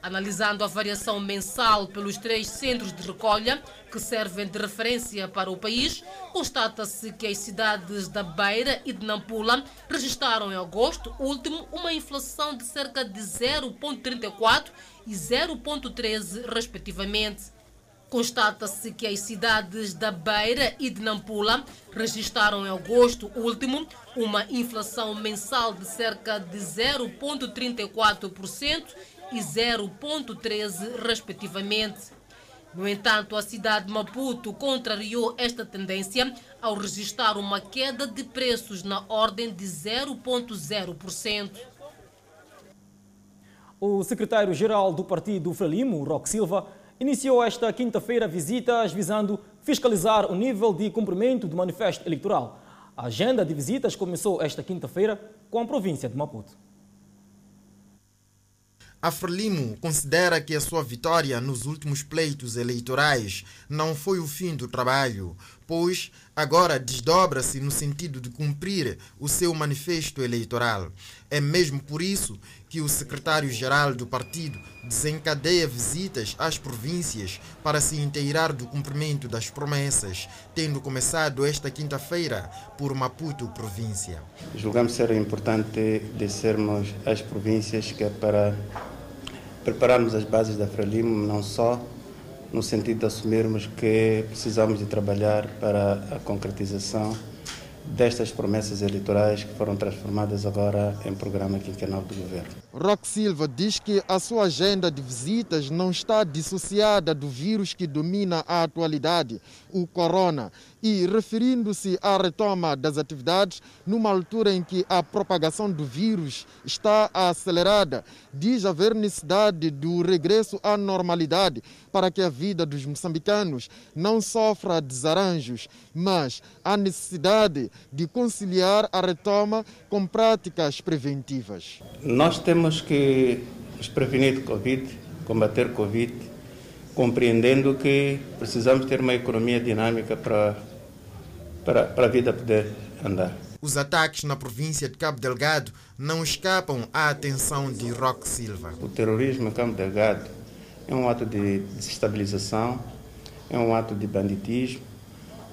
Analisando a variação mensal pelos três centros de recolha, que servem de referência para o país, constata-se que as cidades da Beira e de Nampula registraram em agosto último uma inflação de cerca de 0,34% e 0,13%, respectivamente. Constata-se que as cidades da Beira e de Nampula registraram em agosto último uma inflação mensal de cerca de 0,34% e 0,13%, respectivamente. No entanto, a cidade de Maputo contrariou esta tendência ao registrar uma queda de preços na ordem de 0,0%. O secretário-geral do partido Frelimo, Roque Silva, iniciou esta quinta-feira visitas visando fiscalizar o nível de cumprimento do manifesto eleitoral. A agenda de visitas começou esta quinta-feira com a província de Maputo. A Frelimo considera que a sua vitória nos últimos pleitos eleitorais não foi o fim do trabalho, pois agora desdobra-se no sentido de cumprir o seu manifesto eleitoral. É mesmo por isso que o secretário-geral do partido desencadeia visitas às províncias para se inteirar do cumprimento das promessas, tendo começado esta quinta-feira por Maputo, província. Julgamos ser importante descermos às províncias que é para prepararmos as bases da Frelimo, não só no sentido de assumirmos que precisamos de trabalhar para a concretização destas promessas eleitorais que foram transformadas agora em programa quinquenal do governo. Roque Silva diz que a sua agenda de visitas não está dissociada do vírus que domina a atualidade, o corona, e referindo-se à retoma das atividades numa altura em que a propagação do vírus está acelerada, diz haver necessidade do regresso à normalidade para que a vida dos moçambicanos não sofra desarranjos, mas há necessidade de conciliar a retoma com práticas preventivas. Nós temos que nos prevenir de Covid, combater Covid, compreendendo que precisamos ter uma economia dinâmica para, para, para a vida poder andar. Os ataques na província de Cabo Delgado não escapam à atenção de Roque Silva. O terrorismo em Cabo Delgado é um ato de desestabilização, é um ato de banditismo,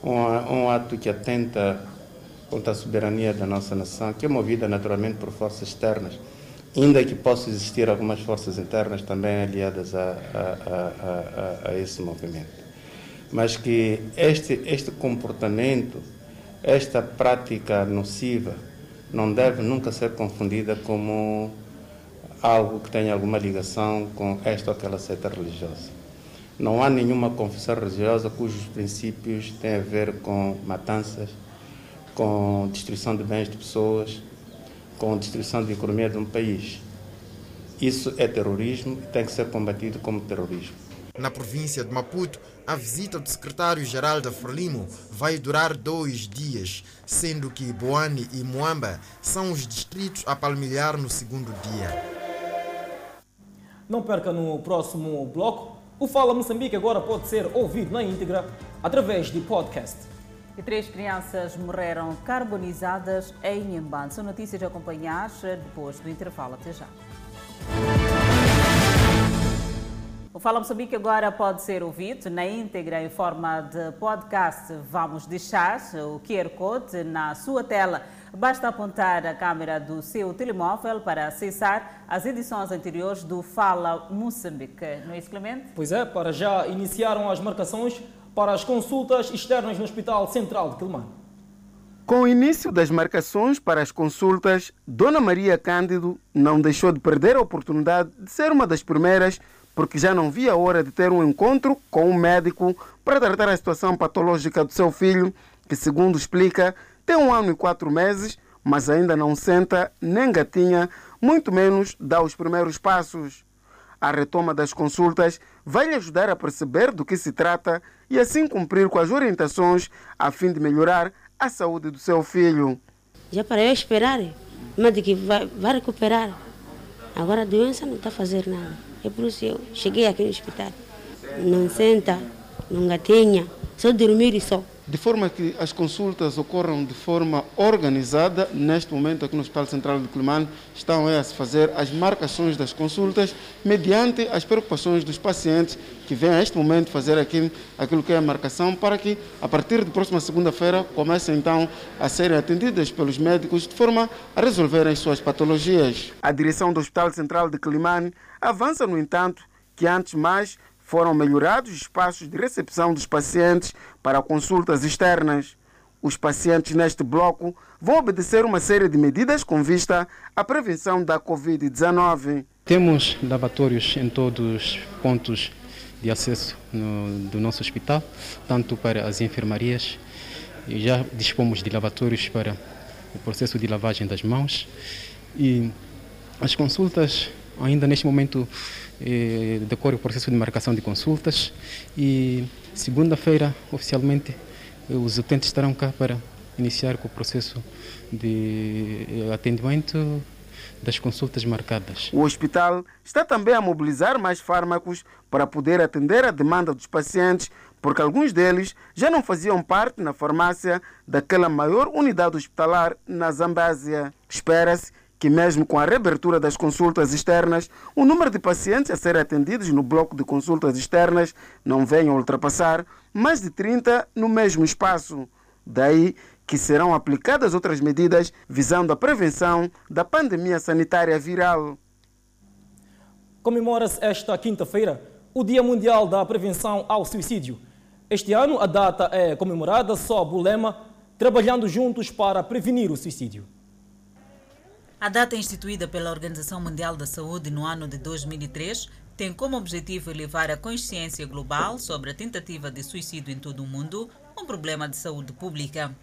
um, um ato que atenta contra a soberania da nossa nação, que é movida naturalmente por forças externas, ainda que possam existir algumas forças internas também aliadas a, a, a, a esse movimento. Mas que este, este comportamento, esta prática nociva, não deve nunca ser confundida como algo que tenha alguma ligação com esta ou aquela seita religiosa. Não há nenhuma confissão religiosa cujos princípios têm a ver com matanças, com destruição de bens de pessoas, com destruição da economia de um país. Isso é terrorismo e tem que ser combatido como terrorismo. Na província de Maputo, a visita do secretário-geral da Frelimo vai durar dois dias, sendo que Boane e Moamba são os distritos a palmilhar no segundo dia. Não perca no próximo bloco. O Fala Moçambique agora pode ser ouvido na íntegra através de podcast. E três crianças morreram carbonizadas em Embane. São notícias a acompanhar depois do intervalo. Até já. O Fala Moçambique agora pode ser ouvido na íntegra em forma de podcast. Vamos deixar o QR Code na sua tela. Basta apontar a câmera do seu telemóvel para acessar as edições anteriores do Fala Moçambique. Não é isso, Clemente? Pois é, para já iniciaram as marcações para as consultas externas no Hospital Central de Quilmano. Com o início das marcações para as consultas, Dona Maria Cândido não deixou de perder a oportunidade de ser uma das primeiras, porque já não via a hora de ter um encontro com um médico para tratar a situação patológica do seu filho, que, segundo explica, tem um ano e quatro meses, mas ainda não senta nem gatinha, muito menos dá os primeiros passos. A retoma das consultas vai lhe ajudar a perceber do que se trata e assim cumprir com as orientações a fim de melhorar a saúde do seu filho. Já para eu esperar, mas de que vai, vai recuperar. Agora a doença não está a fazer nada. É por isso que eu cheguei aqui no hospital. Não senta, não gatinha, só dormir e só. De forma que as consultas ocorram de forma organizada, neste momento aqui no Hospital Central de Climane estão a se fazer as marcações das consultas mediante as preocupações dos pacientes que vêm a este momento fazer aqui, aquilo que é a marcação para que a partir de próxima segunda-feira comecem então a serem atendidas pelos médicos de forma a resolverem suas patologias. A direção do Hospital Central de Climane avança, no entanto, que antes mais foram melhorados os espaços de recepção dos pacientes para consultas externas. Os pacientes neste bloco vão obedecer uma série de medidas com vista à prevenção da Covid-19. Temos lavatórios em todos os pontos de acesso no, do nosso hospital, tanto para as enfermarias, e já dispomos de lavatórios para o processo de lavagem das mãos e as consultas ainda neste momento decorre o processo de marcação de consultas e segunda-feira, oficialmente, os utentes estarão cá para iniciar com o processo de eh, atendimento das consultas marcadas. O hospital está também a mobilizar mais fármacos para poder atender a demanda dos pacientes, porque alguns deles já não faziam parte na farmácia daquela maior unidade hospitalar na Zambésia. Espera-se que mesmo com a reabertura das consultas externas, o número de pacientes a serem atendidos no bloco de consultas externas não venha ultrapassar mais de 30 no mesmo espaço. Daí que serão aplicadas outras medidas visando a prevenção da pandemia sanitária viral. Comemora-se esta quinta-feira o Dia Mundial da Prevenção ao Suicídio. Este ano a data é comemorada sob o lema Trabalhando Juntos para Prevenir o Suicídio. A data instituída pela Organização Mundial da Saúde no ano de 2003 tem como objetivo elevar a consciência global sobre a tentativa de suicídio em todo o mundo, um problema de saúde pública.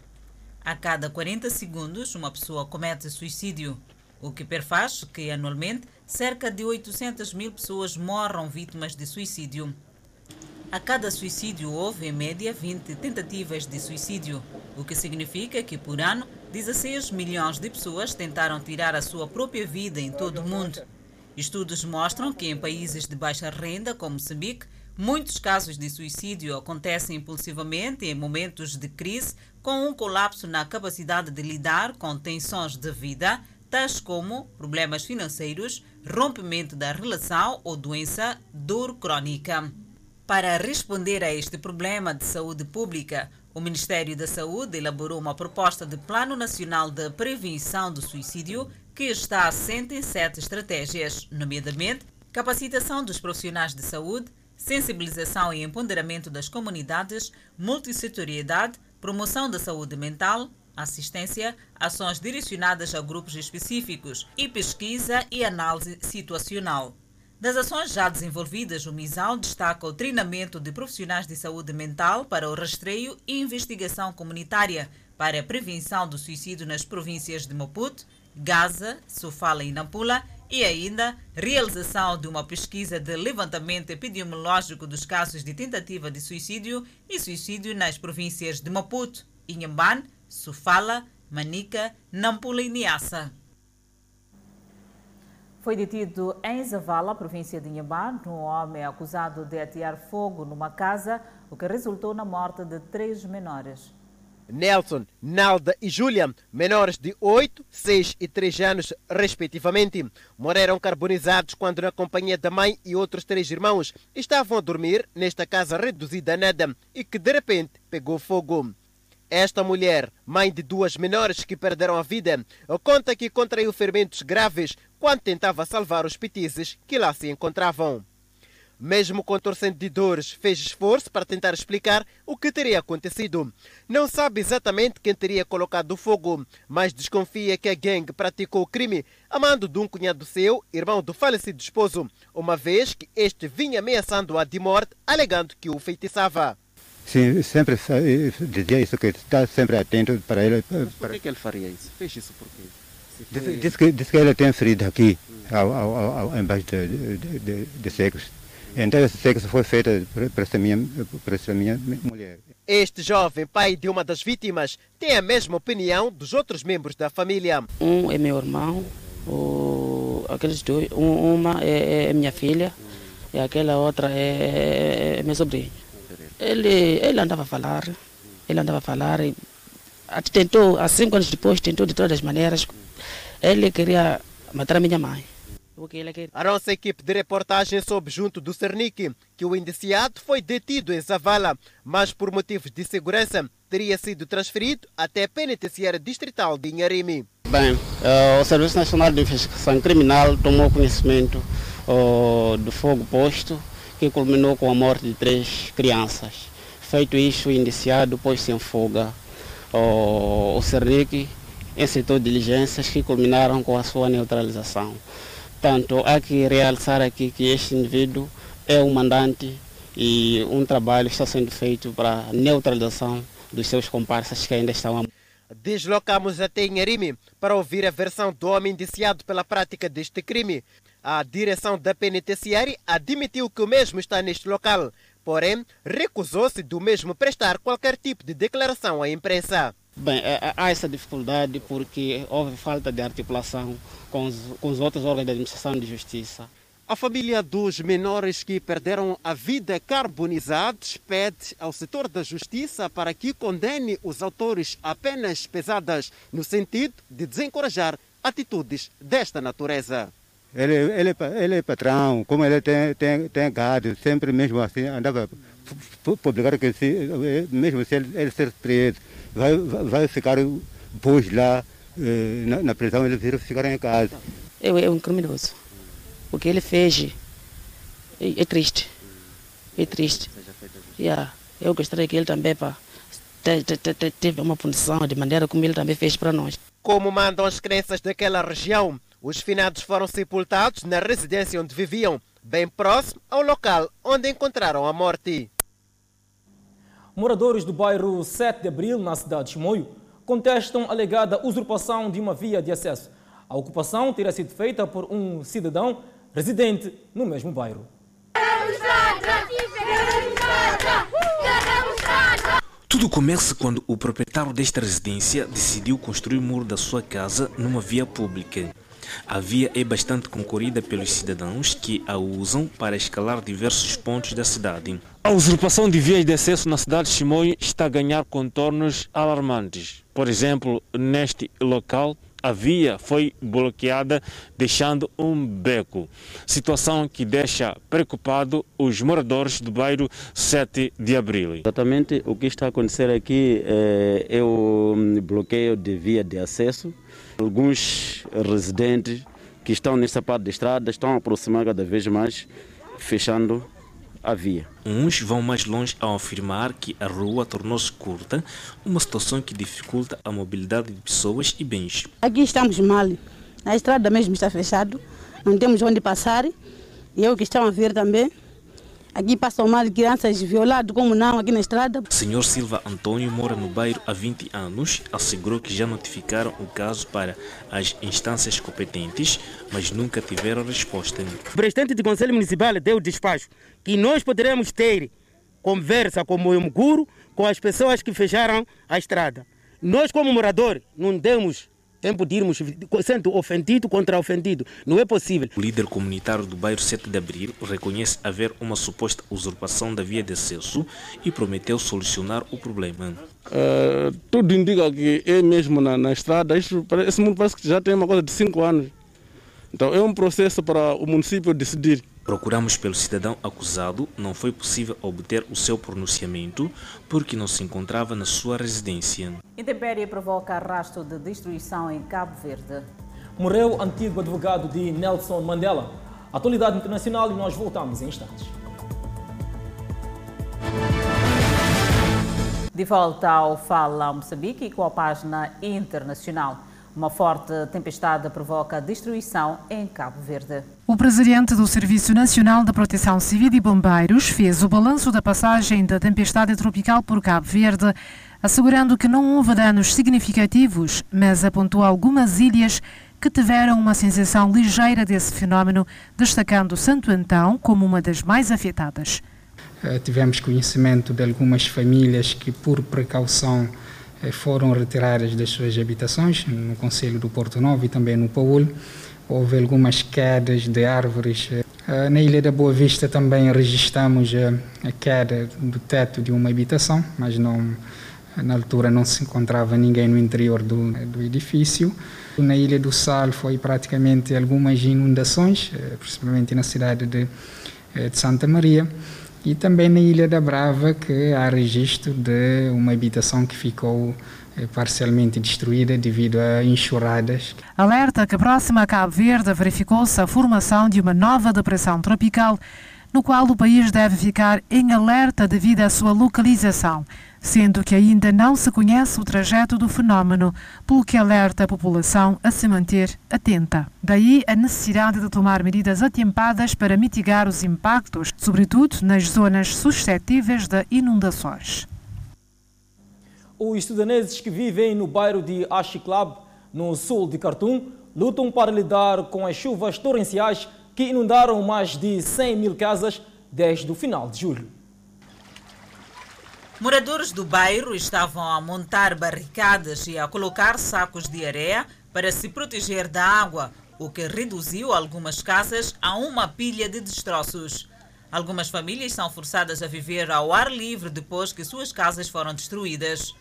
A cada 40 segundos, uma pessoa comete suicídio, o que perfaz que, anualmente, cerca de 800 mil pessoas morram vítimas de suicídio. A cada suicídio houve, em média, 20 tentativas de suicídio, o que significa que, por ano, 16 milhões de pessoas tentaram tirar a sua própria vida em todo o mundo. Estudos mostram que, em países de baixa renda, como Moçambique, muitos casos de suicídio acontecem impulsivamente em momentos de crise, com um colapso na capacidade de lidar com tensões de vida, tais como problemas financeiros, rompimento da relação ou doença, dor crônica. Para responder a este problema de saúde pública, o Ministério da Saúde elaborou uma proposta de Plano Nacional de Prevenção do Suicídio que está assente em sete estratégias, nomeadamente capacitação dos profissionais de saúde, sensibilização e empoderamento das comunidades, multissetoriedade, promoção da saúde mental, assistência, ações direcionadas a grupos específicos e pesquisa e análise situacional. Das ações já desenvolvidas, o MISAL destaca o treinamento de profissionais de saúde mental para o rastreio e investigação comunitária para a prevenção do suicídio nas províncias de Maputo, Gaza, Sofala e Nampula e ainda realização de uma pesquisa de levantamento epidemiológico dos casos de tentativa de suicídio e suicídio nas províncias de Maputo, Inhambane, Sofala, Manica, Nampula e Niassa. Foi detido em Zavala, província de Inhambane, um homem acusado de atear fogo numa casa, o que resultou na morte de três menores. Nelson, Nalda e Julia, menores de 8, 6 e 3 anos, respectivamente, morreram carbonizados quando, na companhia da mãe e outros três irmãos, estavam a dormir nesta casa reduzida a nada e que de repente pegou fogo. Esta mulher, mãe de duas menores que perderam a vida, conta que contraiu ferimentos graves quando tentava salvar os petizes que lá se encontravam. Mesmo contorcendo de dores, fez esforço para tentar explicar o que teria acontecido. Não sabe exatamente quem teria colocado o fogo, mas desconfia que a gangue praticou o crime a mando de um cunhado seu, irmão do falecido esposo, uma vez que este vinha ameaçando-a de morte, alegando que o feitiçava. Sim, sempre dizia isso, que está sempre atento para ele. Mas por que, que ele faria isso? Fez isso por quê? Diz, diz, que, diz que ele tem ferida aqui, ao, ao, ao, embaixo de, de, de, de sexo. Então esse sexo foi feito para essa minha, para essa minha mulher. Este jovem pai de uma das vítimas tem a mesma opinião dos outros membros da família. Um é meu irmão, o, aqueles dois, um, uma é, é, minha filha e aquela outra é, é meu sobrinho. Ele, ele andava a falar, ele andava a falar e tentou, há cinco anos depois, tentou de todas as maneiras. Ele queria matar a minha mãe. A nossa equipe de reportagem soube junto do Cernic que o indiciado foi detido em Zavala, mas por motivos de segurança teria sido transferido até a penitenciária distrital de Inharime. Bem, uh, o Serviço Nacional de Investigação Criminal tomou conhecimento uh, do fogo posto que culminou com a morte de três crianças. Feito isso, o indiciado pôs-se em fuga. Uh, o Cernic incitou diligências que culminaram com a sua neutralização. Portanto, há que realçar aqui que este indivíduo é um mandante e um trabalho está sendo feito para a neutralização dos seus comparsas que ainda estão a Deslocamos até Inharime para ouvir a versão do homem indiciado pela prática deste crime. A direção da penitenciária admitiu que o mesmo está neste local, porém recusou-se do mesmo prestar qualquer tipo de declaração à imprensa. Bem, é, é, há essa dificuldade porque houve falta de articulação com os, com os outros órgãos da administração de justiça. A família dos menores que perderam a vida carbonizados pede ao setor da justiça para que condene os autores a penas pesadas, no sentido de desencorajar atitudes desta natureza. Ele, ele, ele é patrão, como ele tem, tem, tem gado, sempre mesmo assim andava publicar que se, mesmo se ele, ele ser preso, vai, vai ficar depois lá eh, na, na, prisão, ele vai ficar em casa. É, é um criminoso. O que ele fez é, é triste. É triste. Yeah. Eu gostaria que ele também pá, teve uma punição de maneira como ele também fez para nós. Como mandam as crenças daquela região, os finados foram sepultados na residência onde viviam, bem próximo ao local onde encontraram a morte. Moradores do bairro 7 de Abril, na cidade de Chimoio, contestam a alegada usurpação de uma via de acesso. A ocupação teria sido feita por um cidadão residente no mesmo bairro. Tudo começa quando o proprietário desta residência decidiu construir o muro da sua casa numa via pública. A via é bastante concorrida pelos cidadãos que a usam para escalar diversos pontos da cidade. A usurpação de vias de acesso na cidade de Chimoio está a ganhar contornos alarmantes. Por exemplo, neste local, a via foi bloqueada, deixando um beco. Situação que deixa preocupado os moradores do bairro 7 de Abril. Exatamente o que está a acontecer aqui é, é o bloqueio de via de acesso. Alguns residentes que estão nessa parte da estrada estão a aproximar cada vez mais, fechando a via. Uns vão mais longe ao afirmar que a rua tornou-se curta, uma situação que dificulta a mobilidade de pessoas e bens. Aqui estamos mal, a estrada mesmo está fechada, não temos onde passar, e eu que estão a ver também, Aqui passam mal crianças violadas, como não, aqui na estrada. Senhor Silva Antônio mora no bairro há 20 anos. Assegurou que já notificaram o caso para as instâncias competentes, mas nunca tiveram resposta. O presidente do Conselho Municipal deu despacho que nós poderemos ter conversa com o Muguro, com as pessoas que fecharam a estrada. Nós, como moradores, não demos tempo de irmos sendo ofendido contra ofendido. Não é possível. O líder comunitário do bairro 7 de Abril reconhece haver uma suposta usurpação da via de acesso e prometeu solucionar o problema. Uh, tudo indica que é mesmo na, na estrada. Isso, esse mundo parece que já tem uma coisa de cinco anos. Então é um processo para o município decidir. Procuramos pelo cidadão acusado, não foi possível obter o seu pronunciamento porque não se encontrava na sua residência. Intempérie provoca arrasto de destruição em Cabo Verde. Morreu o antigo advogado de Nelson Mandela. Atualidade internacional e nós voltamos em instantes. De volta ao Fala Moçambique com a página internacional. Uma forte tempestade provoca destruição em Cabo Verde. O presidente do Serviço Nacional de Proteção Civil e Bombeiros fez o balanço da passagem da tempestade tropical por Cabo Verde, assegurando que não houve danos significativos, mas apontou algumas ilhas que tiveram uma sensação ligeira desse fenómeno, destacando Santo Antão como uma das mais afetadas. Uh, tivemos conhecimento de algumas famílias que, por precaução, foram retiradas das suas habitações, no Conselho do Porto Novo e também no Paúl. Houve algumas quedas de árvores. Uh, na Ilha da Boa Vista também registramos a queda do teto de uma habitação, mas não, na altura não se encontrava ninguém no interior do, do edifício. Na Ilha do Sal foi praticamente algumas inundações, eh, principalmente na cidade de, eh, de Santa Maria. E também na Ilha da Brava, que há registro de uma habitação que ficou eh, parcialmente destruída devido a enxurradas. Alerta que próxima a Cabo Verde verificou-se a formação de uma nova depressão tropical, no qual o país deve ficar em alerta devido à sua localização sendo que ainda não se conhece o trajeto do fenómeno, pelo que alerta a população a se manter atenta. Daí a necessidade de tomar medidas atempadas para mitigar os impactos, sobretudo nas zonas suscetíveis de inundações. Os estudantes que vivem no bairro de Ashiclab, no sul de Khartoum, lutam para lidar com as chuvas torrenciais que inundaram mais de 100 mil casas desde o final de julho. Moradores do bairro estavam a montar barricadas e a colocar sacos de areia para se proteger da água, o que reduziu algumas casas a uma pilha de destroços. Algumas famílias são forçadas a viver ao ar livre depois que suas casas foram destruídas.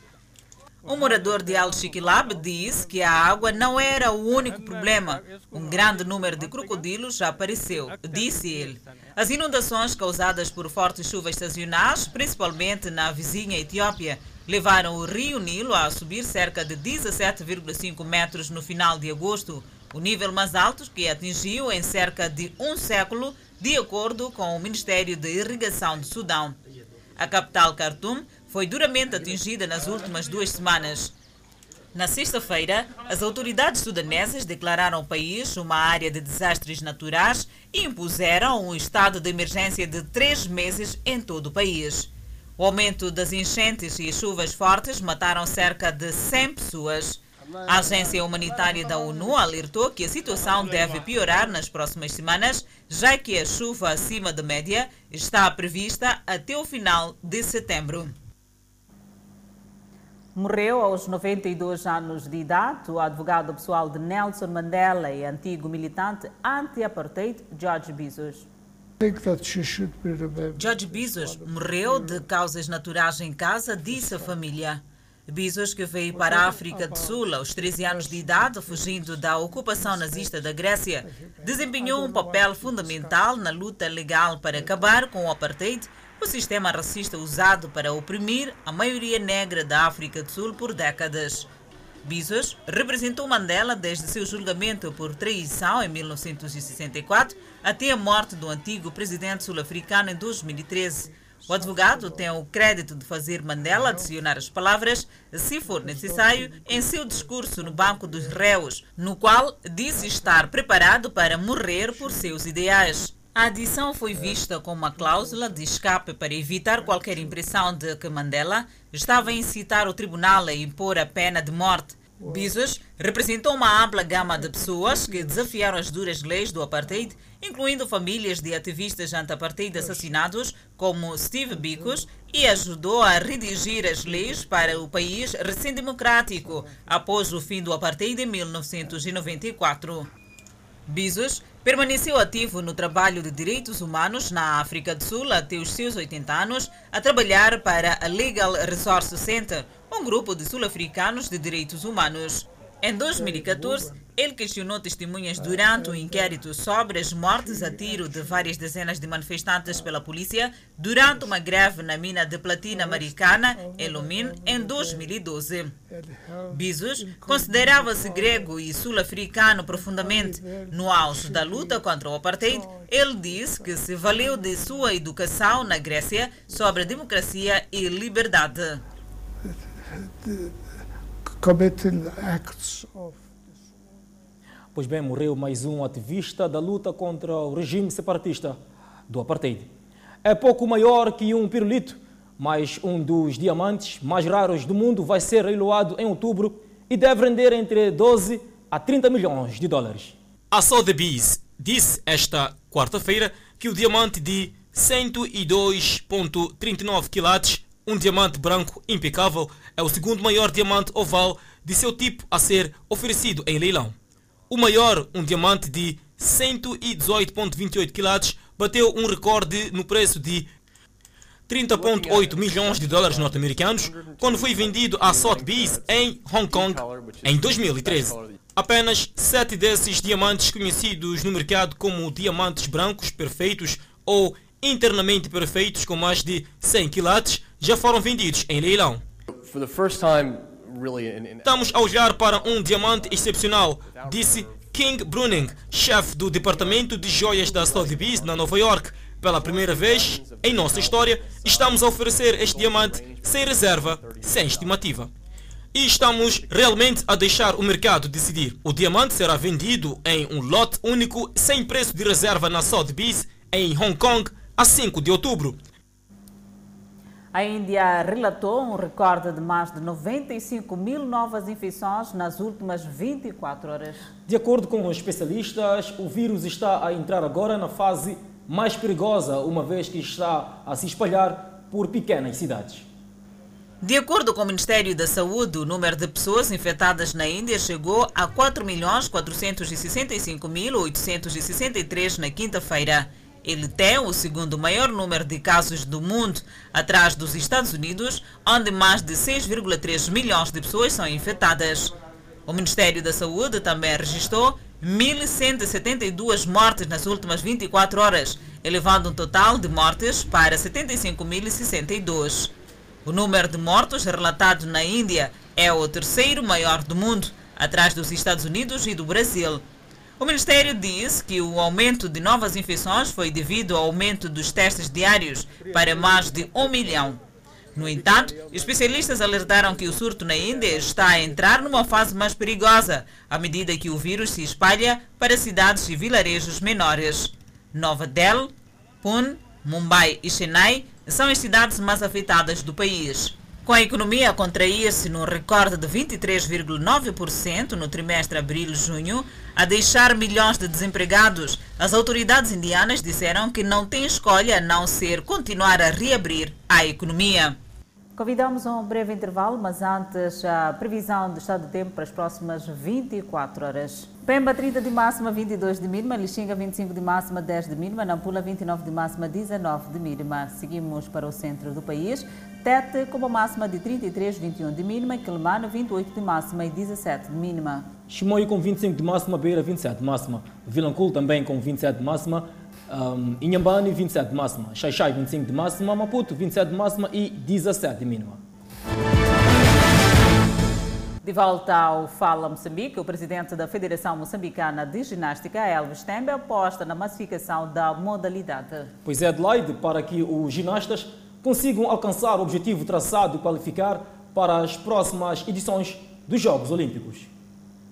Um morador de Al-Shikilab disse que a água não era o único problema. Um grande número de crocodilos já apareceu, disse ele. As inundações causadas por fortes chuvas estacionais, principalmente na vizinha Etiópia, levaram o rio Nilo a subir cerca de 17,5 metros no final de agosto, o nível mais alto que atingiu em cerca de um século, de acordo com o Ministério de Irrigação do Sudão. A capital Khartoum foi duramente atingida nas últimas duas semanas. Na sexta-feira, as autoridades sudanesas declararam o país uma área de desastres naturais e impuseram um estado de emergência de três meses em todo o país. O aumento das enchentes e chuvas fortes mataram cerca de 100 pessoas. A agência humanitária da ONU alertou que a situação deve piorar nas próximas semanas, já que a chuva acima da média está prevista até o final de setembro. Morreu aos 92 anos de idade o advogado pessoal de Nelson Mandela e antigo militante anti-apartheid George Bizos. George Bizos morreu de causas naturais em casa, disse a família. Bizos, que veio para a África do Sul aos 13 anos de idade, fugindo da ocupação nazista da Grécia, desempenhou um papel fundamental na luta legal para acabar com o apartheid o sistema racista usado para oprimir a maioria negra da África do Sul por décadas. Bizos representou Mandela desde seu julgamento por traição em 1964 até a morte do antigo presidente sul-africano em 2013. O advogado tem o crédito de fazer Mandela adicionar as palavras, se for necessário, em seu discurso no Banco dos Réus, no qual disse estar preparado para morrer por seus ideais. A adição foi vista como uma cláusula de escape para evitar qualquer impressão de que Mandela estava a incitar o tribunal a impor a pena de morte. Bizos representou uma ampla gama de pessoas que desafiaram as duras leis do apartheid, incluindo famílias de ativistas anti-apartheid assassinados, como Steve Bicos, e ajudou a redigir as leis para o país recém-democrático após o fim do apartheid em 1994. Bizos Permaneceu ativo no trabalho de direitos humanos na África do Sul até os seus 80 anos, a trabalhar para a Legal Resource Center, um grupo de sul-africanos de direitos humanos. Em 2014, ele questionou testemunhas durante o um inquérito sobre as mortes a tiro de várias dezenas de manifestantes pela polícia durante uma greve na mina de platina americana, em em 2012. Bizos considerava-se grego e sul-africano profundamente. No auge da luta contra o apartheid, ele disse que se valeu de sua educação na Grécia sobre democracia e liberdade. Pois bem, morreu mais um ativista da luta contra o regime separatista do apartheid. É pouco maior que um pirulito, mas um dos diamantes mais raros do mundo vai ser leiloado em outubro e deve render entre 12 a 30 milhões de dólares. A Sotheby's disse esta quarta-feira que o diamante de 102.39 quilates, um diamante branco impecável, é o segundo maior diamante oval de seu tipo a ser oferecido em leilão. O maior, um diamante de 118.28 quilates, bateu um recorde no preço de 30.8 milhões de dólares norte-americanos quando foi vendido a Sotheby's em Hong Kong em 2013. Apenas sete desses diamantes conhecidos no mercado como diamantes brancos perfeitos ou internamente perfeitos com mais de 100 quilates já foram vendidos em leilão. Estamos a olhar para um diamante excepcional, disse King Bruning, chefe do departamento de joias da Sotheby's na Nova York. Pela primeira vez em nossa história, estamos a oferecer este diamante sem reserva, sem estimativa. E estamos realmente a deixar o mercado decidir. O diamante será vendido em um lote único sem preço de reserva na Sotheby's em Hong Kong a 5 de outubro. A Índia relatou um recorde de mais de 95 mil novas infecções nas últimas 24 horas. De acordo com os especialistas, o vírus está a entrar agora na fase mais perigosa, uma vez que está a se espalhar por pequenas cidades. De acordo com o Ministério da Saúde, o número de pessoas infectadas na Índia chegou a 4.465.863 na quinta-feira. Ele tem o segundo maior número de casos do mundo, atrás dos Estados Unidos, onde mais de 6,3 milhões de pessoas são infectadas. O Ministério da Saúde também registrou 1.172 mortes nas últimas 24 horas, elevando o total de mortes para 75.062. O número de mortos relatados na Índia é o terceiro maior do mundo, atrás dos Estados Unidos e do Brasil. O Ministério diz que o aumento de novas infecções foi devido ao aumento dos testes diários para mais de um milhão. No entanto, especialistas alertaram que o surto na Índia está a entrar numa fase mais perigosa à medida que o vírus se espalha para cidades e vilarejos menores. Nova Delhi, Pune, Mumbai e Chennai são as cidades mais afetadas do país. Com a economia a contrair-se num recorde de 23,9% no trimestre abril-junho, a deixar milhões de desempregados, as autoridades indianas disseram que não tem escolha a não ser continuar a reabrir a economia. Convidamos um breve intervalo, mas antes a previsão do estado do tempo para as próximas 24 horas. Pemba 30 de máxima, 22 de mínima, Lixinga 25 de máxima, 10 de mínima, Nampula 29 de máxima, 19 de mínima. Seguimos para o centro do país. Tete com uma máxima de 33, 21 de mínima, Quelimane 28 de máxima e 17 de mínima. Chimoio com 25 de máxima, Beira 27 de máxima, Vilanculo também com 27 de máxima, um, Inhambane 27 de máxima, Xaixai 25 de máxima, Maputo 27 de máxima e 17 de mínima. De volta ao Fala Moçambique, o presidente da Federação Moçambicana de Ginástica, Elvis Tembe, aposta na massificação da modalidade. Pois é, Adelaide, para que os ginastas consigam alcançar o objetivo traçado e qualificar para as próximas edições dos Jogos Olímpicos.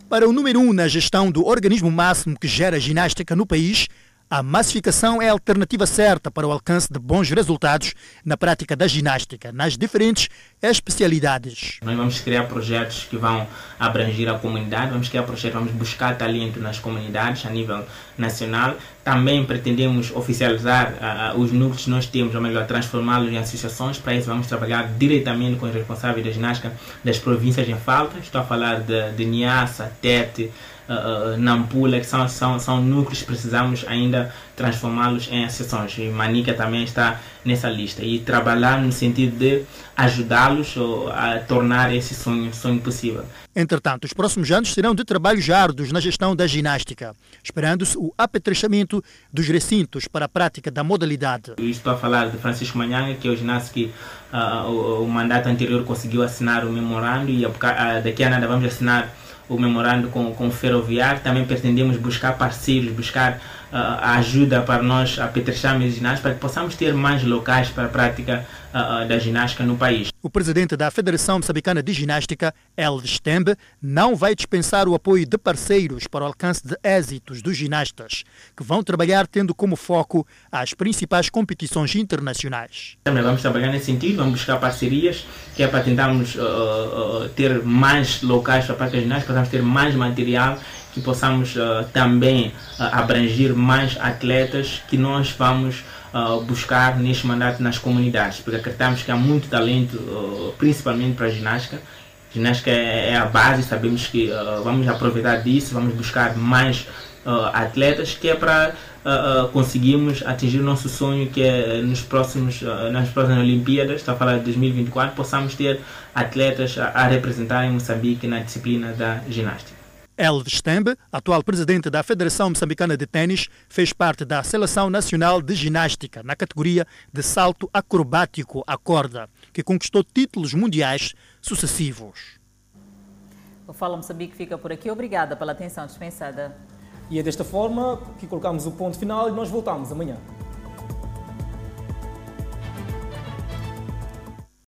Para o número um na gestão do organismo máximo que gera ginástica no país, a massificação é a alternativa certa para o alcance de bons resultados na prática da ginástica, nas diferentes especialidades. Nós vamos criar projetos que vão abranger a comunidade, vamos criar projetos, vamos buscar talento nas comunidades a nível nacional. Também pretendemos oficializar uh, os núcleos que nós temos, ou melhor, transformá-los em associações. Para isso, vamos trabalhar diretamente com os responsáveis da ginástica das províncias em falta. Estou a falar de, de Niassa, Tete, uh, Nampula, que são, são, são núcleos que precisamos ainda transformá-los em associações. E Manica também está nessa lista. E trabalhar no sentido de ajudá-los a tornar esse sonho, sonho possível. Entretanto, os próximos anos serão de trabalhos árduos na gestão da ginástica, esperando-se o apetrechamento dos recintos para a prática da modalidade. estou a falar de Francisco Manhanga, que é o ginásio que uh, o, o, mandato anterior conseguiu assinar o memorando e a, daqui a nada vamos assinar o memorando com, com o Ferroviário. Também pretendemos buscar parceiros, buscar ajuda para nós apetrecharmos a ginástica, para que possamos ter mais locais para a prática da ginástica no país. O presidente da Federação Moçambicana de Ginástica, Elvis Tembe, não vai dispensar o apoio de parceiros para o alcance de êxitos dos ginastas, que vão trabalhar tendo como foco as principais competições internacionais. Também vamos trabalhar nesse sentido, vamos buscar parcerias, que é para tentarmos uh, uh, ter mais locais para a prática ginástica, para ter mais material que possamos uh, também uh, abranger mais atletas que nós vamos uh, buscar neste mandato nas comunidades, porque acreditamos que há muito talento, principalmente para a ginástica. A ginástica é, é a base, sabemos que vamos aproveitar disso, vamos buscar mais atletas, que é para conseguirmos atingir o nosso sonho, que é nos próximos, nas próximas Olimpíadas, está a falar de 2024, possamos ter atletas a, a representarem Moçambique na disciplina da ginástica. Elvis Tembe, atual presidente da Federação Moçambicana de Tênis, fez parte da Seleção Nacional de Ginástica na categoria de salto acrobático à corda, que conquistou títulos mundiais sucessivos. O Fala Moçambique fica por aqui. Obrigada pela atenção dispensada. E é desta forma que colocamos o ponto final e nós voltamos amanhã.